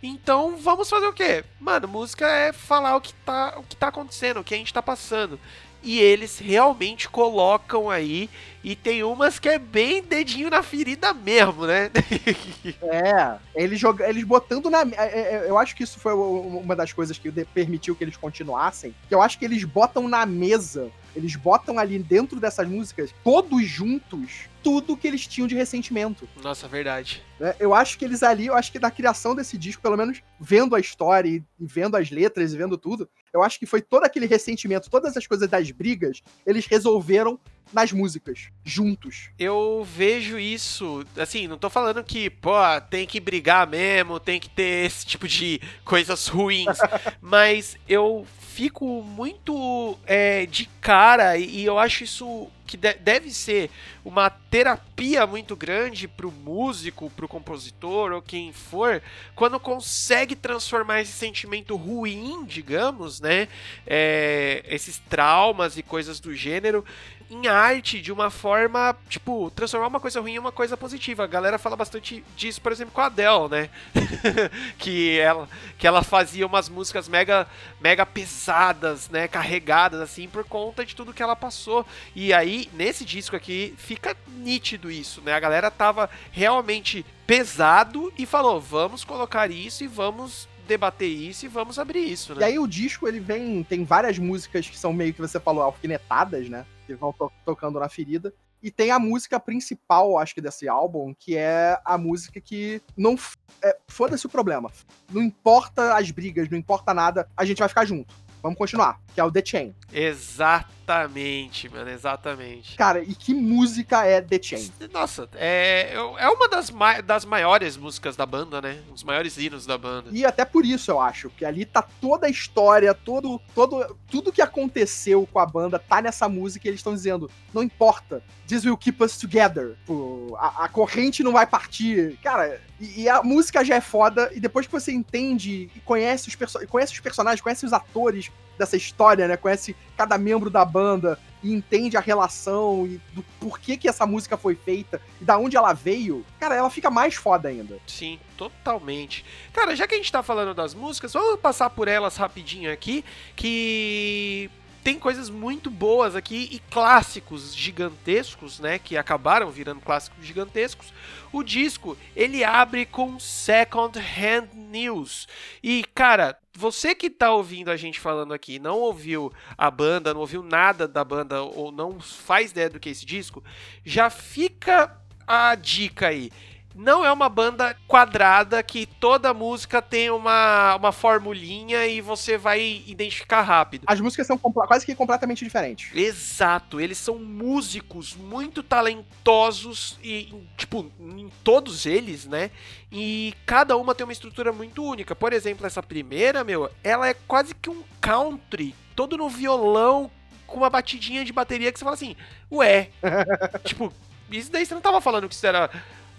Então vamos fazer o quê? Mano, música é falar o que tá, o que tá acontecendo, o que a gente tá passando e eles realmente colocam aí e tem umas que é bem dedinho na ferida mesmo, né? é, eles jogam, eles botando na, é, é, é, eu acho que isso foi uma das coisas que permitiu que eles continuassem, que eu acho que eles botam na mesa, eles botam ali dentro dessas músicas todos juntos tudo que eles tinham de ressentimento. Nossa, verdade. Né? Eu acho que eles ali, eu acho que na criação desse disco, pelo menos vendo a história e vendo as letras e vendo tudo, eu acho que foi todo aquele ressentimento, todas as coisas das brigas, eles resolveram nas músicas, juntos. Eu vejo isso, assim, não tô falando que, pô, tem que brigar mesmo, tem que ter esse tipo de coisas ruins, mas eu fico muito é, de cara e eu acho isso que de deve ser uma terapia muito grande pro músico, pro compositor ou quem for, quando consegue transformar esse sentimento ruim, digamos, né, é, esses traumas e coisas do gênero em arte de uma forma, tipo, transformar uma coisa ruim em uma coisa positiva. A galera fala bastante disso, por exemplo, com a Adele, né? que, ela, que ela fazia umas músicas mega, mega pesadas, né? Carregadas, assim, por conta de tudo que ela passou. E aí, nesse disco aqui, fica nítido isso, né? A galera tava realmente pesado e falou: vamos colocar isso e vamos debater isso e vamos abrir isso, né? E aí o disco, ele vem, tem várias músicas que são meio que você falou, alfinetadas, né? Que vão to tocando na ferida. E tem a música principal, acho que, desse álbum, que é a música que não. É, Foda-se o problema. Não importa as brigas, não importa nada, a gente vai ficar junto. Vamos continuar, que é o The Chain. Exatamente, mano, exatamente. Cara, e que música é The Chain? Nossa, é, é uma das, ma das maiores músicas da banda, né? Um dos maiores hinos da banda. E até por isso eu acho, que ali tá toda a história, todo, todo, tudo que aconteceu com a banda tá nessa música e eles estão dizendo, não importa, this will keep us together. Pô, a, a, corrente não vai partir. Cara, e, e, a música já é foda, e depois que você entende e conhece os, conhece os personagens, conhece os atores dessa história, né? Conhece cada membro da banda e entende a relação e do porquê que essa música foi feita e da onde ela veio, cara, ela fica mais foda ainda. Sim, totalmente. Cara, já que a gente tá falando das músicas, vamos passar por elas rapidinho aqui, que tem coisas muito boas aqui e clássicos gigantescos, né, que acabaram virando clássicos gigantescos. O disco, ele abre com Second Hand News. E, cara, você que tá ouvindo a gente falando aqui, não ouviu a banda, não ouviu nada da banda ou não faz ideia do que é esse disco, já fica a dica aí não é uma banda quadrada que toda música tem uma, uma formulinha e você vai identificar rápido. As músicas são quase que completamente diferentes. Exato, eles são músicos muito talentosos e, tipo, em todos eles, né? E cada uma tem uma estrutura muito única. Por exemplo, essa primeira, meu, ela é quase que um country, todo no violão, com uma batidinha de bateria que você fala assim, ué, tipo, isso daí você não tava falando que isso era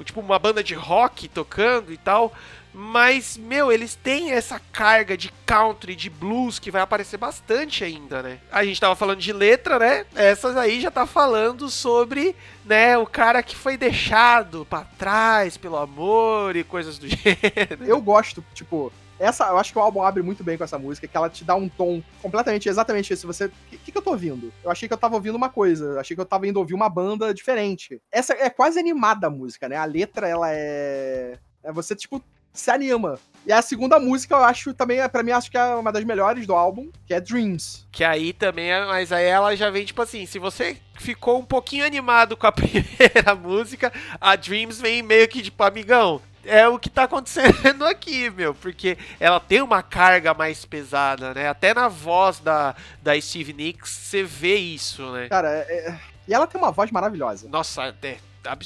tipo uma banda de rock tocando e tal. Mas, meu, eles têm essa carga de country, de blues que vai aparecer bastante ainda, né? A gente tava falando de letra, né? Essas aí já tá falando sobre, né, o cara que foi deixado para trás pelo amor e coisas do gênero. Eu gosto, tipo, essa, eu acho que o álbum abre muito bem com essa música, que ela te dá um tom completamente, exatamente isso. Você. O que, que, eu tô ouvindo? Eu achei que eu tava ouvindo uma coisa, achei que eu tava indo ouvir uma banda diferente. Essa é quase animada a música, né? A letra, ela é. É você, tipo, se anima. E a segunda música, eu acho também, para mim, acho que é uma das melhores do álbum, que é Dreams. Que aí também, é, mas aí ela já vem, tipo assim, se você ficou um pouquinho animado com a primeira música, a Dreams vem meio que, tipo, amigão, é o que tá acontecendo aqui, meu, porque ela tem uma carga mais pesada, né? Até na voz da, da Steve Nicks você vê isso, né? Cara, é... é e ela tem uma voz maravilhosa. Nossa, até,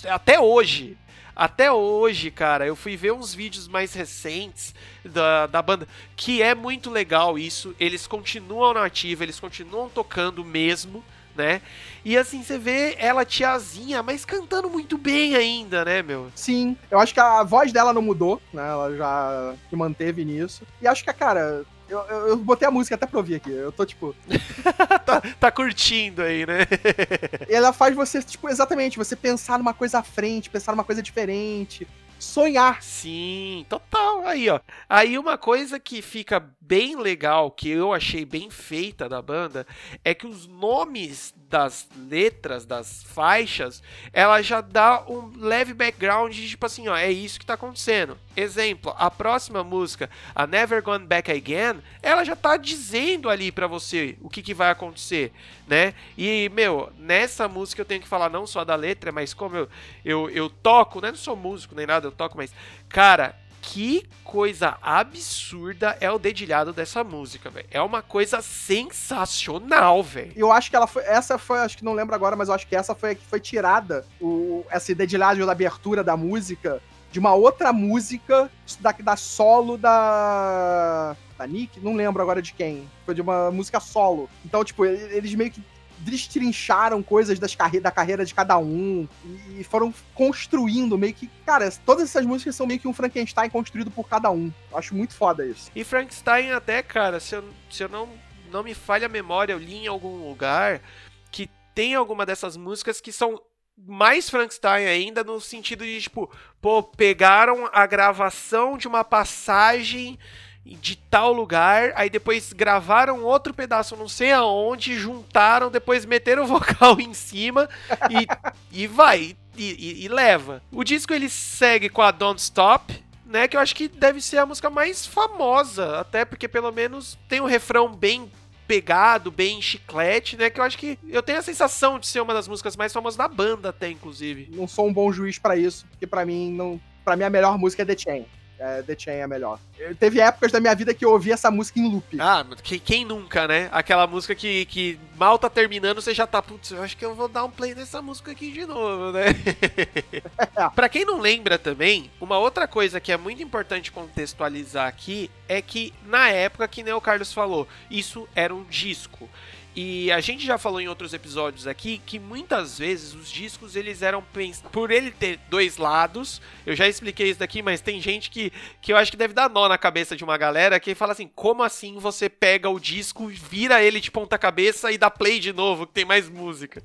até hoje. Até hoje, cara, eu fui ver uns vídeos mais recentes da, da banda, que é muito legal isso. Eles continuam na ativa, eles continuam tocando mesmo né? E assim, você vê ela tiazinha, mas cantando muito bem ainda, né, meu? Sim, eu acho que a voz dela não mudou, né? Ela já se manteve nisso. E acho que, cara, eu, eu, eu, botei a música até pra ouvir aqui. Eu tô tipo. tá, tá, curtindo aí, né? ela faz você, tipo, exatamente, você pensar numa coisa à frente, pensar numa coisa diferente sonhar. Sim, total. Aí, ó. Aí uma coisa que fica bem legal, que eu achei bem feita da banda, é que os nomes das letras, das faixas, ela já dá um leve background de tipo assim, ó, é isso que tá acontecendo. Exemplo, a próxima música, a Never Gone Back Again, ela já tá dizendo ali para você o que, que vai acontecer, né? E, meu, nessa música eu tenho que falar não só da letra, mas como eu, eu, eu toco, né? Não sou músico nem nada, eu toco, mas, cara, que coisa absurda é o dedilhado dessa música, velho. É uma coisa sensacional, velho. Eu acho que ela foi. Essa foi, acho que não lembro agora, mas eu acho que essa foi a que foi tirada. O, esse dedilhado da abertura da música de uma outra música da, da solo da. Da Nick? Não lembro agora de quem. Foi de uma música solo. Então, tipo, eles meio que destrincharam coisas das carre da carreira de cada um e foram construindo meio que. Cara, todas essas músicas são meio que um Frankenstein construído por cada um. Eu acho muito foda isso. E Frankenstein, até, cara, se eu, se eu não, não me falha a memória, eu li em algum lugar que tem alguma dessas músicas que são mais Frankenstein ainda no sentido de tipo, pô, pegaram a gravação de uma passagem de tal lugar, aí depois gravaram outro pedaço não sei aonde, juntaram, depois meteram o vocal em cima e, e vai, e, e, e leva. O disco ele segue com a Don't Stop, né, que eu acho que deve ser a música mais famosa, até porque pelo menos tem um refrão bem pegado, bem chiclete, né? Que eu acho que eu tenho a sensação de ser uma das músicas mais famosas da banda, até inclusive. Não sou um bom juiz para isso, porque para mim não, para mim a melhor música é The Chain. É, The Chain é melhor. Eu, teve épocas da minha vida que eu ouvi essa música em loop. Ah, quem, quem nunca, né? Aquela música que, que mal tá terminando, você já tá, putz, eu acho que eu vou dar um play nessa música aqui de novo, né? pra quem não lembra também, uma outra coisa que é muito importante contextualizar aqui é que na época que nem o Carlos falou, isso era um disco. E a gente já falou em outros episódios aqui que muitas vezes os discos eles eram por ele ter dois lados. Eu já expliquei isso daqui, mas tem gente que, que eu acho que deve dar nó na cabeça de uma galera que fala assim: como assim você pega o disco, vira ele de ponta cabeça e dá play de novo, que tem mais música?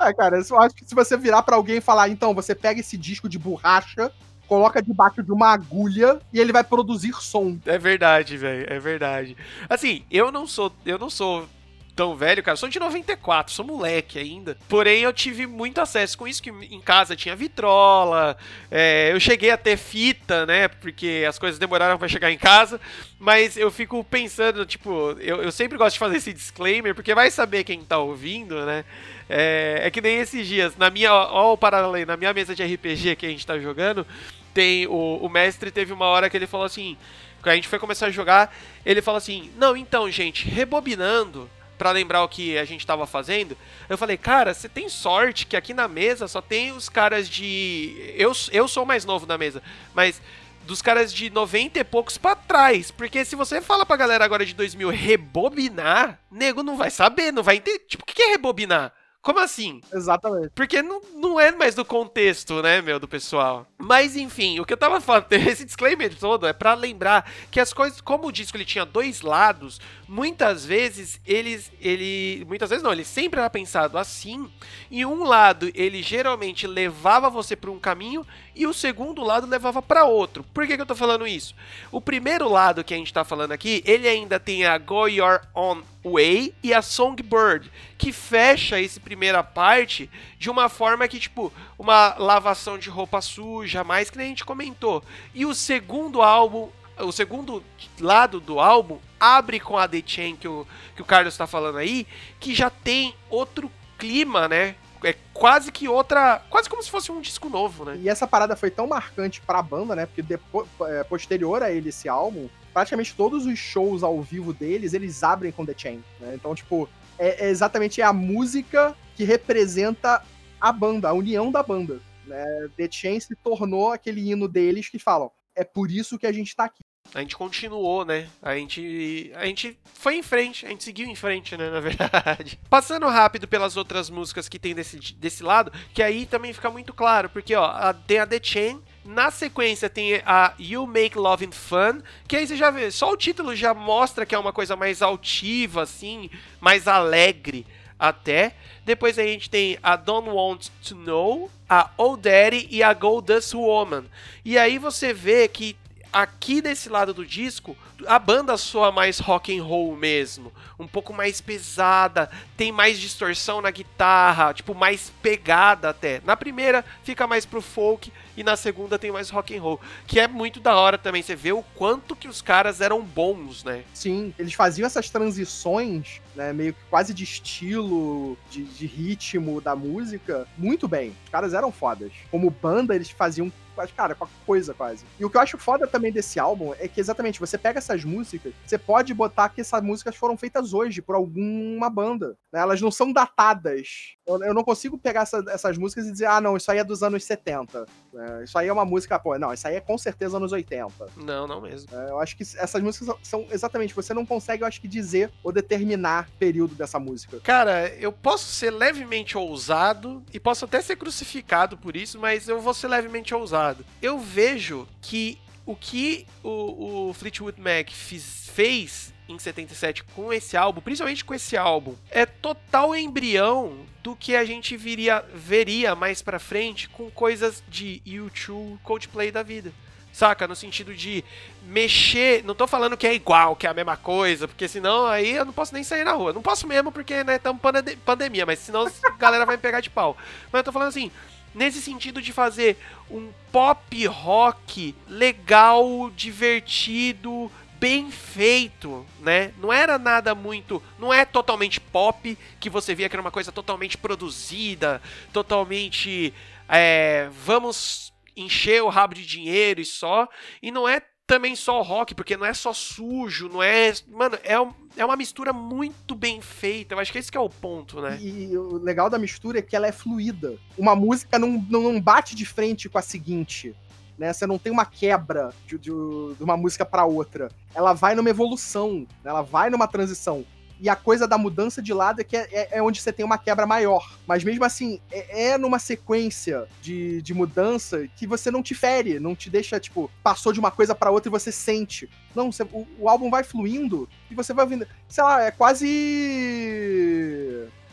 É, cara, eu acho que se você virar para alguém e falar, então, você pega esse disco de borracha, coloca debaixo de uma agulha e ele vai produzir som. É verdade, velho, é verdade. Assim, eu não sou, eu não sou tão velho, cara. Eu sou de 94, sou moleque ainda. Porém, eu tive muito acesso com isso, que em casa tinha vitrola, é, eu cheguei a ter fita, né? Porque as coisas demoraram para chegar em casa. Mas eu fico pensando, tipo, eu, eu sempre gosto de fazer esse disclaimer, porque vai saber quem tá ouvindo, né? É, é que nem esses dias, na minha, ó, o paralelo na minha mesa de RPG que a gente tá jogando, tem o, o mestre teve uma hora que ele falou assim, quando a gente foi começar a jogar, ele falou assim: "Não, então, gente, rebobinando para lembrar o que a gente tava fazendo". Eu falei: "Cara, você tem sorte que aqui na mesa só tem os caras de eu eu sou mais novo da mesa, mas dos caras de 90 e poucos para trás. Porque se você fala pra galera agora de 2000 rebobinar, nego não vai saber, não vai entender. Tipo, o que é rebobinar? Como assim? Exatamente. Porque não, não é mais do contexto, né, meu, do pessoal. Mas enfim, o que eu tava falando, esse disclaimer todo é para lembrar que as coisas, como o disco ele tinha dois lados, muitas vezes eles, ele, muitas vezes não, ele sempre era pensado assim. E um lado ele geralmente levava você para um caminho e o segundo lado levava para outro. Por que, que eu tô falando isso? O primeiro lado que a gente tá falando aqui, ele ainda tem a Go Your Own Way e a Songbird, que fecha essa primeira parte de uma forma que, tipo, uma lavação de roupa suja, mais que nem a gente comentou. E o segundo álbum, o segundo lado do álbum abre com a The Chain que o, que o Carlos está falando aí, que já tem outro clima, né? É quase que outra. Quase como se fosse um disco novo, né? E essa parada foi tão marcante pra banda, né? Porque depois, é, posterior a ele, esse álbum, praticamente todos os shows ao vivo deles, eles abrem com The Chain. Né? Então, tipo, é, é exatamente a música que representa a banda, a união da banda. Né? The Chain se tornou aquele hino deles que falam: é por isso que a gente tá aqui. A gente continuou, né? A gente, a gente foi em frente, a gente seguiu em frente, né? Na verdade. Passando rápido pelas outras músicas que tem desse, desse lado, que aí também fica muito claro, porque ó, a, tem a The Chain, na sequência tem a You Make Loving Fun, que aí você já vê, só o título já mostra que é uma coisa mais altiva, assim, mais alegre até. Depois a gente tem a Don't Want to Know, a Old Daddy e a Goldust Woman. E aí você vê que aqui desse lado do disco, a banda soa mais rock and roll mesmo, um pouco mais pesada, tem mais distorção na guitarra, tipo mais pegada até. Na primeira fica mais pro folk e na segunda tem mais rock and roll, que é muito da hora também. Você vê o quanto que os caras eram bons, né? Sim, eles faziam essas transições, né, meio que quase de estilo, de, de ritmo da música, muito bem. Os caras eram fodas. Como banda, eles faziam cara, qualquer coisa quase. E o que eu acho foda também desse álbum é que exatamente, você pega essas músicas, você pode botar que essas músicas foram feitas hoje por alguma banda. Né? Elas não são datadas. Eu, eu não consigo pegar essa, essas músicas e dizer, ah, não, isso aí é dos anos 70. Né? Isso aí é uma música, pô, não, isso aí é com certeza anos 80. Não, não mesmo. É, eu acho que essas músicas são, exatamente, você não consegue, eu acho que, dizer ou determinar período dessa música. Cara, eu posso ser levemente ousado e posso até ser crucificado por isso, mas eu vou ser levemente ousado. Eu vejo que o que o, o Fleetwood Mac fiz, fez em 77 com esse álbum, principalmente com esse álbum, é total embrião do que a gente viria, veria mais pra frente com coisas de YouTube, Coldplay da vida. Saca? No sentido de mexer. Não tô falando que é igual, que é a mesma coisa, porque senão aí eu não posso nem sair na rua. Não posso mesmo, porque, né, estamos pandemia, mas senão a galera vai me pegar de pau. Mas eu tô falando assim, nesse sentido de fazer um pop rock legal, divertido, bem feito, né? Não era nada muito. Não é totalmente pop, que você via que era uma coisa totalmente produzida, totalmente. É, vamos encher o rabo de dinheiro e só. E não é também só rock, porque não é só sujo, não é. Mano, é, é uma mistura muito bem feita. Eu acho que esse que é o ponto, né? E, e o legal da mistura é que ela é fluida. Uma música não, não bate de frente com a seguinte. Né? Você não tem uma quebra de, de, de uma música para outra. Ela vai numa evolução, né? ela vai numa transição. E a coisa da mudança de lado é que é, é, é onde você tem uma quebra maior. Mas mesmo assim, é, é, numa sequência de, de mudança que você não te fere, não te deixa, tipo, passou de uma coisa para outra e você sente. Não, você, o, o, álbum vai fluindo e você vai ouvindo. Sei lá, é quase.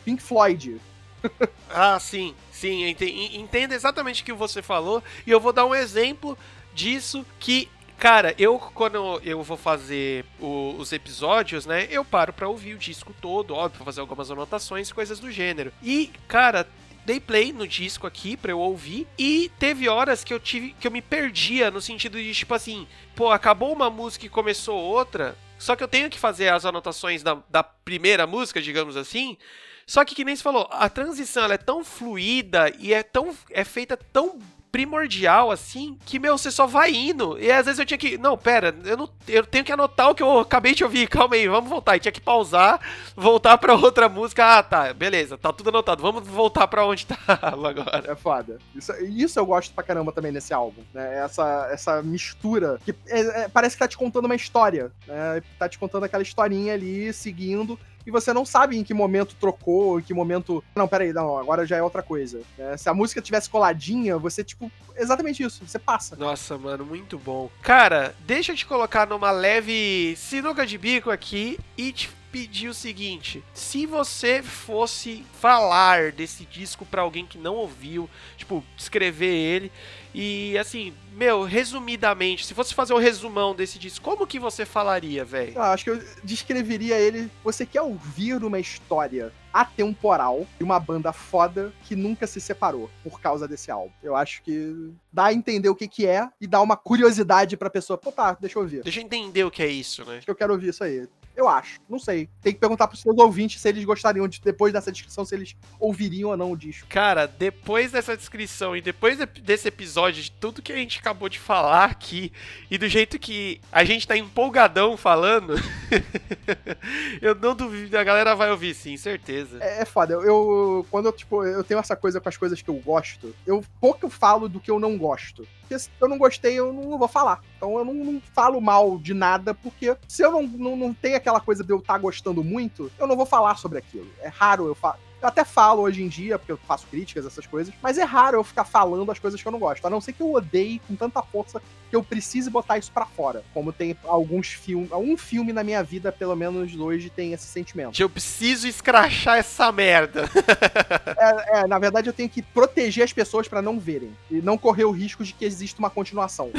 Pink Floyd. ah, sim, sim, entendo exatamente o que você falou. E eu vou dar um exemplo disso que Cara, eu quando eu vou fazer o, os episódios, né, eu paro para ouvir o disco todo, óbvio, fazer algumas anotações, coisas do gênero. E, cara, dei play no disco aqui pra eu ouvir e teve horas que eu tive que eu me perdia no sentido de tipo assim, pô, acabou uma música e começou outra, só que eu tenho que fazer as anotações da, da primeira música, digamos assim. Só que que nem você falou, a transição ela é tão fluida e é tão é feita tão primordial, assim, que, meu, você só vai indo. E às vezes eu tinha que. Não, pera, eu, não, eu tenho que anotar o que eu acabei de ouvir. Calma aí, vamos voltar. E tinha que pausar, voltar pra outra música. Ah, tá, beleza, tá tudo anotado. Vamos voltar pra onde tava agora. É foda. Isso, isso eu gosto pra caramba também nesse álbum. Né? Essa, essa mistura. que é, é, Parece que tá te contando uma história. Né? Tá te contando aquela historinha ali, seguindo e você não sabe em que momento trocou, em que momento. Não, peraí, não, agora já é outra coisa. É, se a música tivesse coladinha, você, tipo, exatamente isso, você passa. Nossa, mano, muito bom. Cara, deixa eu te colocar numa leve sinuca de bico aqui e te pedir o seguinte: se você fosse falar desse disco para alguém que não ouviu, tipo, descrever ele e assim, meu, resumidamente, se fosse fazer um resumão desse disco, como que você falaria, velho? Ah, acho que eu descreveria ele. Você quer ouvir uma história atemporal de uma banda foda que nunca se separou por causa desse álbum. Eu acho que dá a entender o que que é e dá uma curiosidade pra pessoa. Pô, tá, deixa eu ouvir. Deixa eu entender o que é isso, né? Acho que eu quero ouvir isso aí. Eu acho. Não sei. Tem que perguntar pros seus ouvintes se eles gostariam de, depois dessa descrição, se eles ouviriam ou não o disco. Cara, depois dessa descrição e depois desse episódio, de tudo que a gente acabou de falar aqui, e do jeito que a gente tá empolgadão falando, eu não duvido, a galera vai ouvir sim, certeza. É, é foda. Eu, eu, quando eu, tipo, eu tenho essa coisa com as coisas que eu gosto, eu pouco falo do que eu não gosto. Porque se eu não gostei, eu não vou falar. Então eu não, não falo mal de nada, porque se eu não, não, não tenho aquela coisa de eu estar tá gostando muito, eu não vou falar sobre aquilo. É raro eu falar. Eu até falo hoje em dia, porque eu faço críticas, essas coisas, mas é raro eu ficar falando as coisas que eu não gosto. A não ser que eu odeie com tanta força que eu precise botar isso para fora. Como tem alguns filmes. Um filme na minha vida, pelo menos hoje, tem esse sentimento. Eu preciso escrachar essa merda. é, é, na verdade, eu tenho que proteger as pessoas para não verem. E não correr o risco de que exista uma continuação.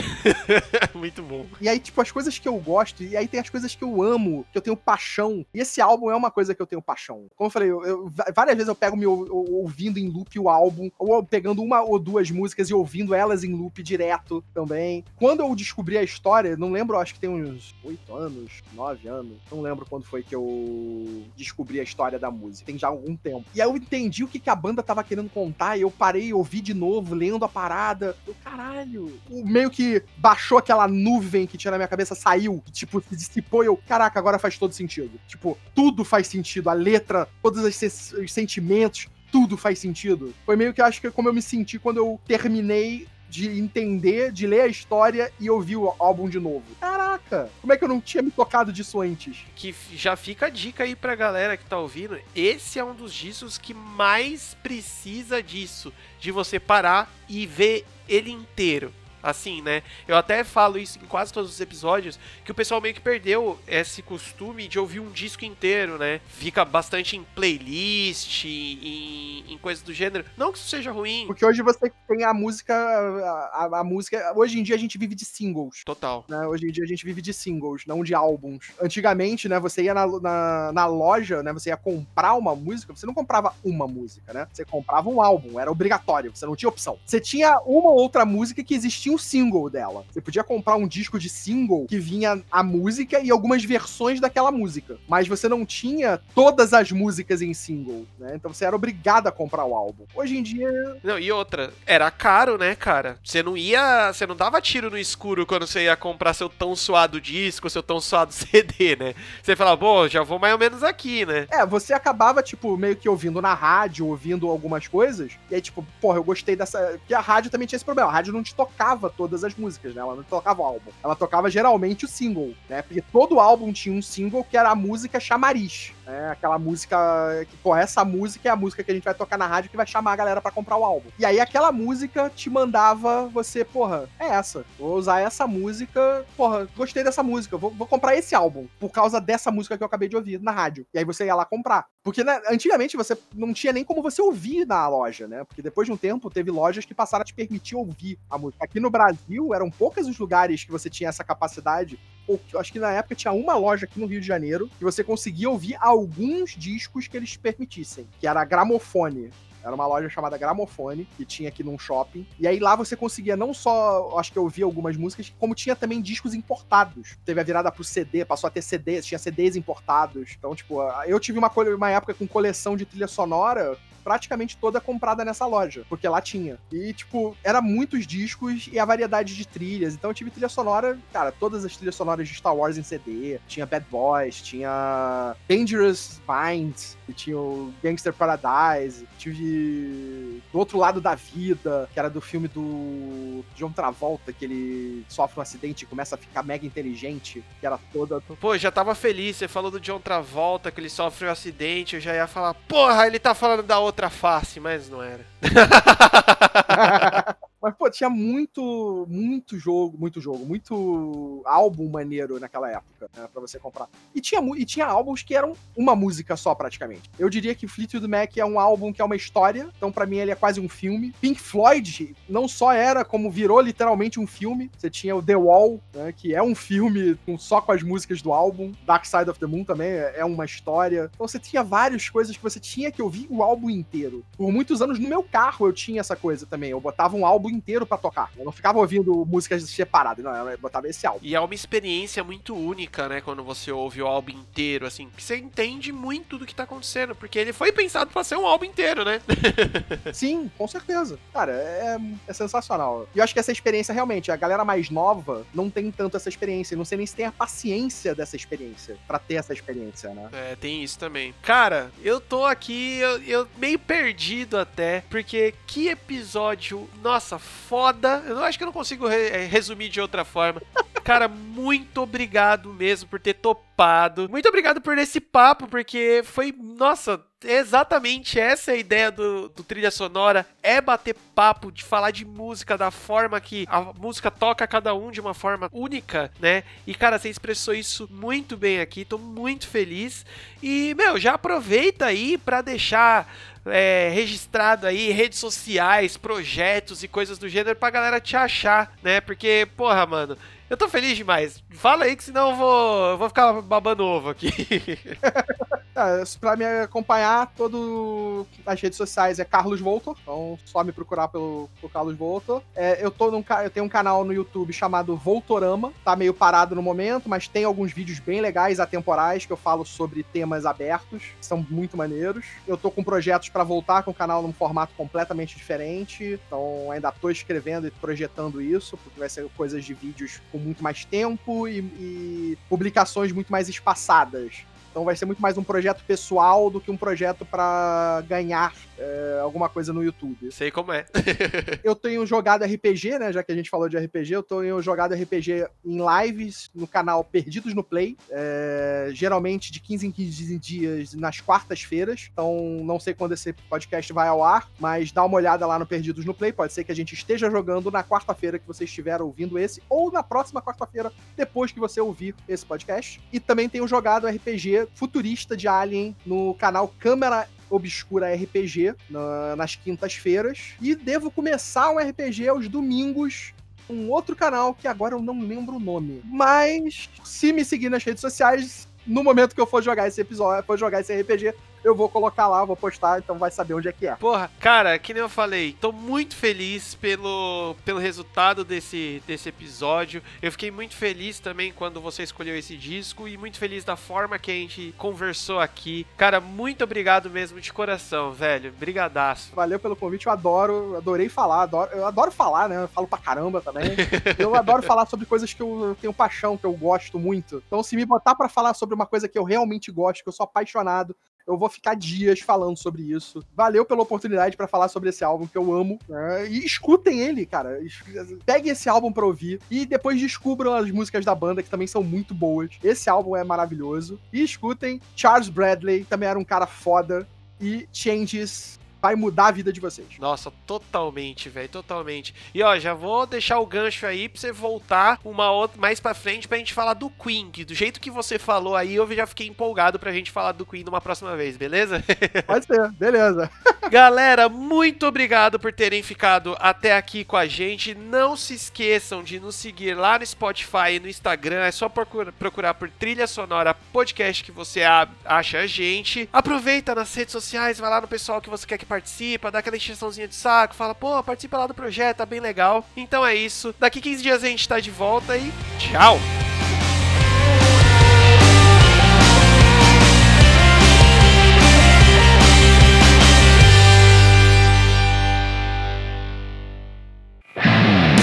Muito bom. E aí, tipo, as coisas que eu gosto, e aí tem as coisas que eu amo, que eu tenho paixão. E esse álbum é uma coisa que eu tenho paixão. Como eu falei, eu, eu, várias vezes eu pego me ouvindo em loop o álbum, ou pegando uma ou duas músicas e ouvindo elas em loop direto também quando eu descobri a história, não lembro, acho que tem uns oito anos, nove anos, não lembro quando foi que eu descobri a história da música. Tem já algum tempo. E aí eu entendi o que, que a banda tava querendo contar, e eu parei, ouvi de novo, lendo a parada. Eu, caralho. O meio que baixou aquela nuvem que tinha na minha cabeça, saiu, tipo, se dissipou, e eu, caraca, agora faz todo sentido. Tipo, tudo faz sentido. A letra, todos os sentimentos, tudo faz sentido. Foi meio que acho que é como eu me senti quando eu terminei de entender, de ler a história e ouvir o álbum de novo. Caraca, como é que eu não tinha me tocado disso antes? Que já fica a dica aí pra galera que tá ouvindo. Esse é um dos discos que mais precisa disso, de você parar e ver ele inteiro assim, né? Eu até falo isso em quase todos os episódios, que o pessoal meio que perdeu esse costume de ouvir um disco inteiro, né? Fica bastante em playlist, em, em coisas do gênero. Não que isso seja ruim. Porque hoje você tem a música, a, a, a música, hoje em dia a gente vive de singles. Total. Né? Hoje em dia a gente vive de singles, não de álbuns. Antigamente, né, você ia na, na, na loja, né, você ia comprar uma música, você não comprava uma música, né? Você comprava um álbum, era obrigatório, você não tinha opção. Você tinha uma outra música que existia um single dela. Você podia comprar um disco de single que vinha a música e algumas versões daquela música, mas você não tinha todas as músicas em single, né? Então você era obrigado a comprar o álbum. Hoje em dia, Não, e outra, era caro, né, cara? Você não ia. Você não dava tiro no escuro quando você ia comprar seu tão suado disco, seu tão suado CD, né? Você falava, pô, já vou mais ou menos aqui, né? É, você acabava, tipo, meio que ouvindo na rádio, ouvindo algumas coisas, e aí, tipo, porra, eu gostei dessa. Porque a rádio também tinha esse problema. A rádio não te tocava todas as músicas, né? Ela não tocava o álbum. Ela tocava geralmente o single, né? Porque todo álbum tinha um single que era a música chamariz. Né? Aquela música que, pô, essa música é a música que a gente vai tocar na rádio que vai chamar a galera pra comprar o álbum. E aí aquela música te mandava você, porra, é essa. Vou usar essa música, porra, gostei dessa música, vou, vou comprar esse álbum por causa dessa música que eu acabei de ouvir na rádio. E aí você ia lá comprar. Porque né, antigamente você não tinha nem como você ouvir na loja, né? Porque depois de um tempo teve lojas que passaram a te permitir ouvir a música. Aqui no Brasil eram poucos os lugares que você tinha essa capacidade. Acho que na época tinha uma loja aqui no Rio de Janeiro que você conseguia ouvir alguns discos que eles permitissem, que era a Gramofone. Era uma loja chamada Gramofone, que tinha aqui num shopping. E aí lá você conseguia não só, acho que eu ouvia algumas músicas, como tinha também discos importados. Teve a virada pro CD, passou a ter CDs, tinha CDs importados. Então, tipo, eu tive uma, uma época com coleção de trilha sonora praticamente toda comprada nessa loja, porque lá tinha. E, tipo, era muitos discos e a variedade de trilhas. Então eu tive trilha sonora, cara, todas as trilhas sonoras de Star Wars em CD. Tinha Bad Boys, tinha Dangerous Minds, tinha o Gangster Paradise. Tive Do Outro Lado da Vida, que era do filme do John Travolta, que ele sofre um acidente e começa a ficar mega inteligente, que era toda Pô, já tava feliz, você falou do John Travolta, que ele sofre um acidente, eu já ia falar, porra, ele tá falando da outra face, mas não era. Mas, pô, tinha muito, muito jogo, muito jogo, muito álbum maneiro naquela época, né, pra você comprar. E tinha, e tinha álbuns que eram uma música só, praticamente. Eu diria que Fleetwood Mac é um álbum que é uma história, então pra mim ele é quase um filme. Pink Floyd não só era, como virou literalmente um filme. Você tinha o The Wall, né, que é um filme com- só com as músicas do álbum. Dark Side of the Moon também é é uma história. Então você tinha várias coisas que você tinha que ouvir o álbum inteiro. Por muitos anos no meu carro eu tinha essa coisa também. Eu botava um álbum inteiro pra tocar. Eu não ficava ouvindo músicas separadas, não, eu botava esse álbum. E é uma experiência muito única, né, quando você ouve o álbum inteiro, assim, que você entende muito do que tá acontecendo, porque ele foi pensado pra ser um álbum inteiro, né? Sim, com certeza. Cara, é, é sensacional. E eu acho que essa experiência realmente, a galera mais nova não tem tanto essa experiência. Não sei nem se tem a paciência dessa experiência pra ter essa experiência, né? É, tem isso também. Cara, eu tô aqui, eu, eu meio perdido até, porque que episódio, nossa, foda. Eu acho que eu não consigo re- eh, resumir de outra forma. Cara, muito obrigado mesmo por ter topado. Muito obrigado por esse papo, porque foi, nossa, exatamente essa é a ideia do, do trilha sonora. É bater papo, de falar de música da forma que a música toca cada um de uma forma única, né? E, cara, você expressou isso muito bem aqui. Tô muito feliz. E, meu, já aproveita aí pra deixar é, registrado aí redes sociais, projetos e coisas do gênero pra galera te achar, né? Porque, porra, mano, eu tô feliz demais. Fala aí que senão eu vou, eu vou ficar babando ovo aqui. É, pra me acompanhar, todo as redes sociais é Carlos Voltor, então só me procurar pelo, pelo Carlos Voltor. É, eu, tô num, eu tenho um canal no YouTube chamado Voltorama, tá meio parado no momento, mas tem alguns vídeos bem legais, atemporais, que eu falo sobre temas abertos, que são muito maneiros. Eu tô com projetos pra voltar com o canal num formato completamente diferente, então ainda tô escrevendo e projetando isso, porque vai ser coisas de vídeos com muito mais tempo e, e publicações muito mais espaçadas. Então vai ser muito mais um projeto pessoal do que um projeto pra ganhar é, alguma coisa no YouTube. Sei como é. Eu tenho jogado RPG, né? Já que a gente falou de RPG, eu tenho jogado RPG em lives no canal Perdidos no Play. é, geralmente de 15 em 15 dias nas quartas-feiras. Então não sei quando esse podcast vai ao ar, mas dá uma olhada lá no Perdidos no Play. Pode ser que a gente esteja jogando na quarta-feira que você estiver ouvindo esse, ou na próxima quarta-feira, depois que você ouvir esse podcast. E também tenho jogado RPG futurista de Alien no canal Câmera Obscura RPG na- nas quintas-feiras. E devo começar um RPG aos domingos. Um outro canal que agora eu não lembro o nome. Mas se me seguir nas redes sociais, no momento que eu for jogar esse episódio, for jogar esse RPG, eu vou colocar lá, vou postar, então vai saber onde é que é. Porra, cara, que nem eu falei, tô muito feliz pelo, pelo resultado desse, desse episódio. Eu fiquei muito feliz também quando você escolheu esse disco e muito feliz da forma que a gente conversou aqui. Cara, muito obrigado mesmo de coração, velho. Brigadaço. Valeu pelo convite, eu adoro, adorei falar, adoro, eu adoro falar, né? Eu falo pra caramba também. eu adoro falar sobre coisas que eu tenho paixão, que eu gosto muito. Então, se me botar pra falar sobre uma coisa que eu realmente gosto, que eu sou apaixonado, eu vou ficar dias falando sobre isso. Valeu pela oportunidade pra falar sobre esse álbum que eu amo. né? E escutem ele, cara. Peguem esse álbum pra ouvir e depois descubram as músicas da banda, que também são muito boas. Esse álbum é maravilhoso. E escutem Charles Bradley, também era um cara foda. E Changes vai mudar a vida de vocês. Nossa, totalmente, velho, totalmente. E ó, já vou deixar o gancho aí pra você voltar uma outra mais pra frente pra gente falar do Queen, que do jeito que você falou aí, eu já fiquei empolgado pra gente falar do Queen numa próxima vez, beleza? Pode ser, beleza. Galera, muito obrigado por terem ficado até aqui com a gente. Não se esqueçam de nos seguir lá no Spotify e no Instagram. É só procura- procurar por Trilha Sonora Podcast que você acha a gente. Aproveita nas redes sociais, vai lá no pessoal que você quer que participa, dá aquela encheçãozinha de saco, fala, pô, participa lá do projeto, tá bem legal. Então é isso. Daqui 15 dias a gente tá de volta e tchau!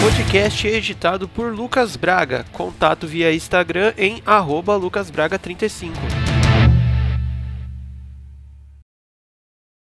Podcast editado por Lucas Braga. Contato via Instagram em arroba lucasbraga35.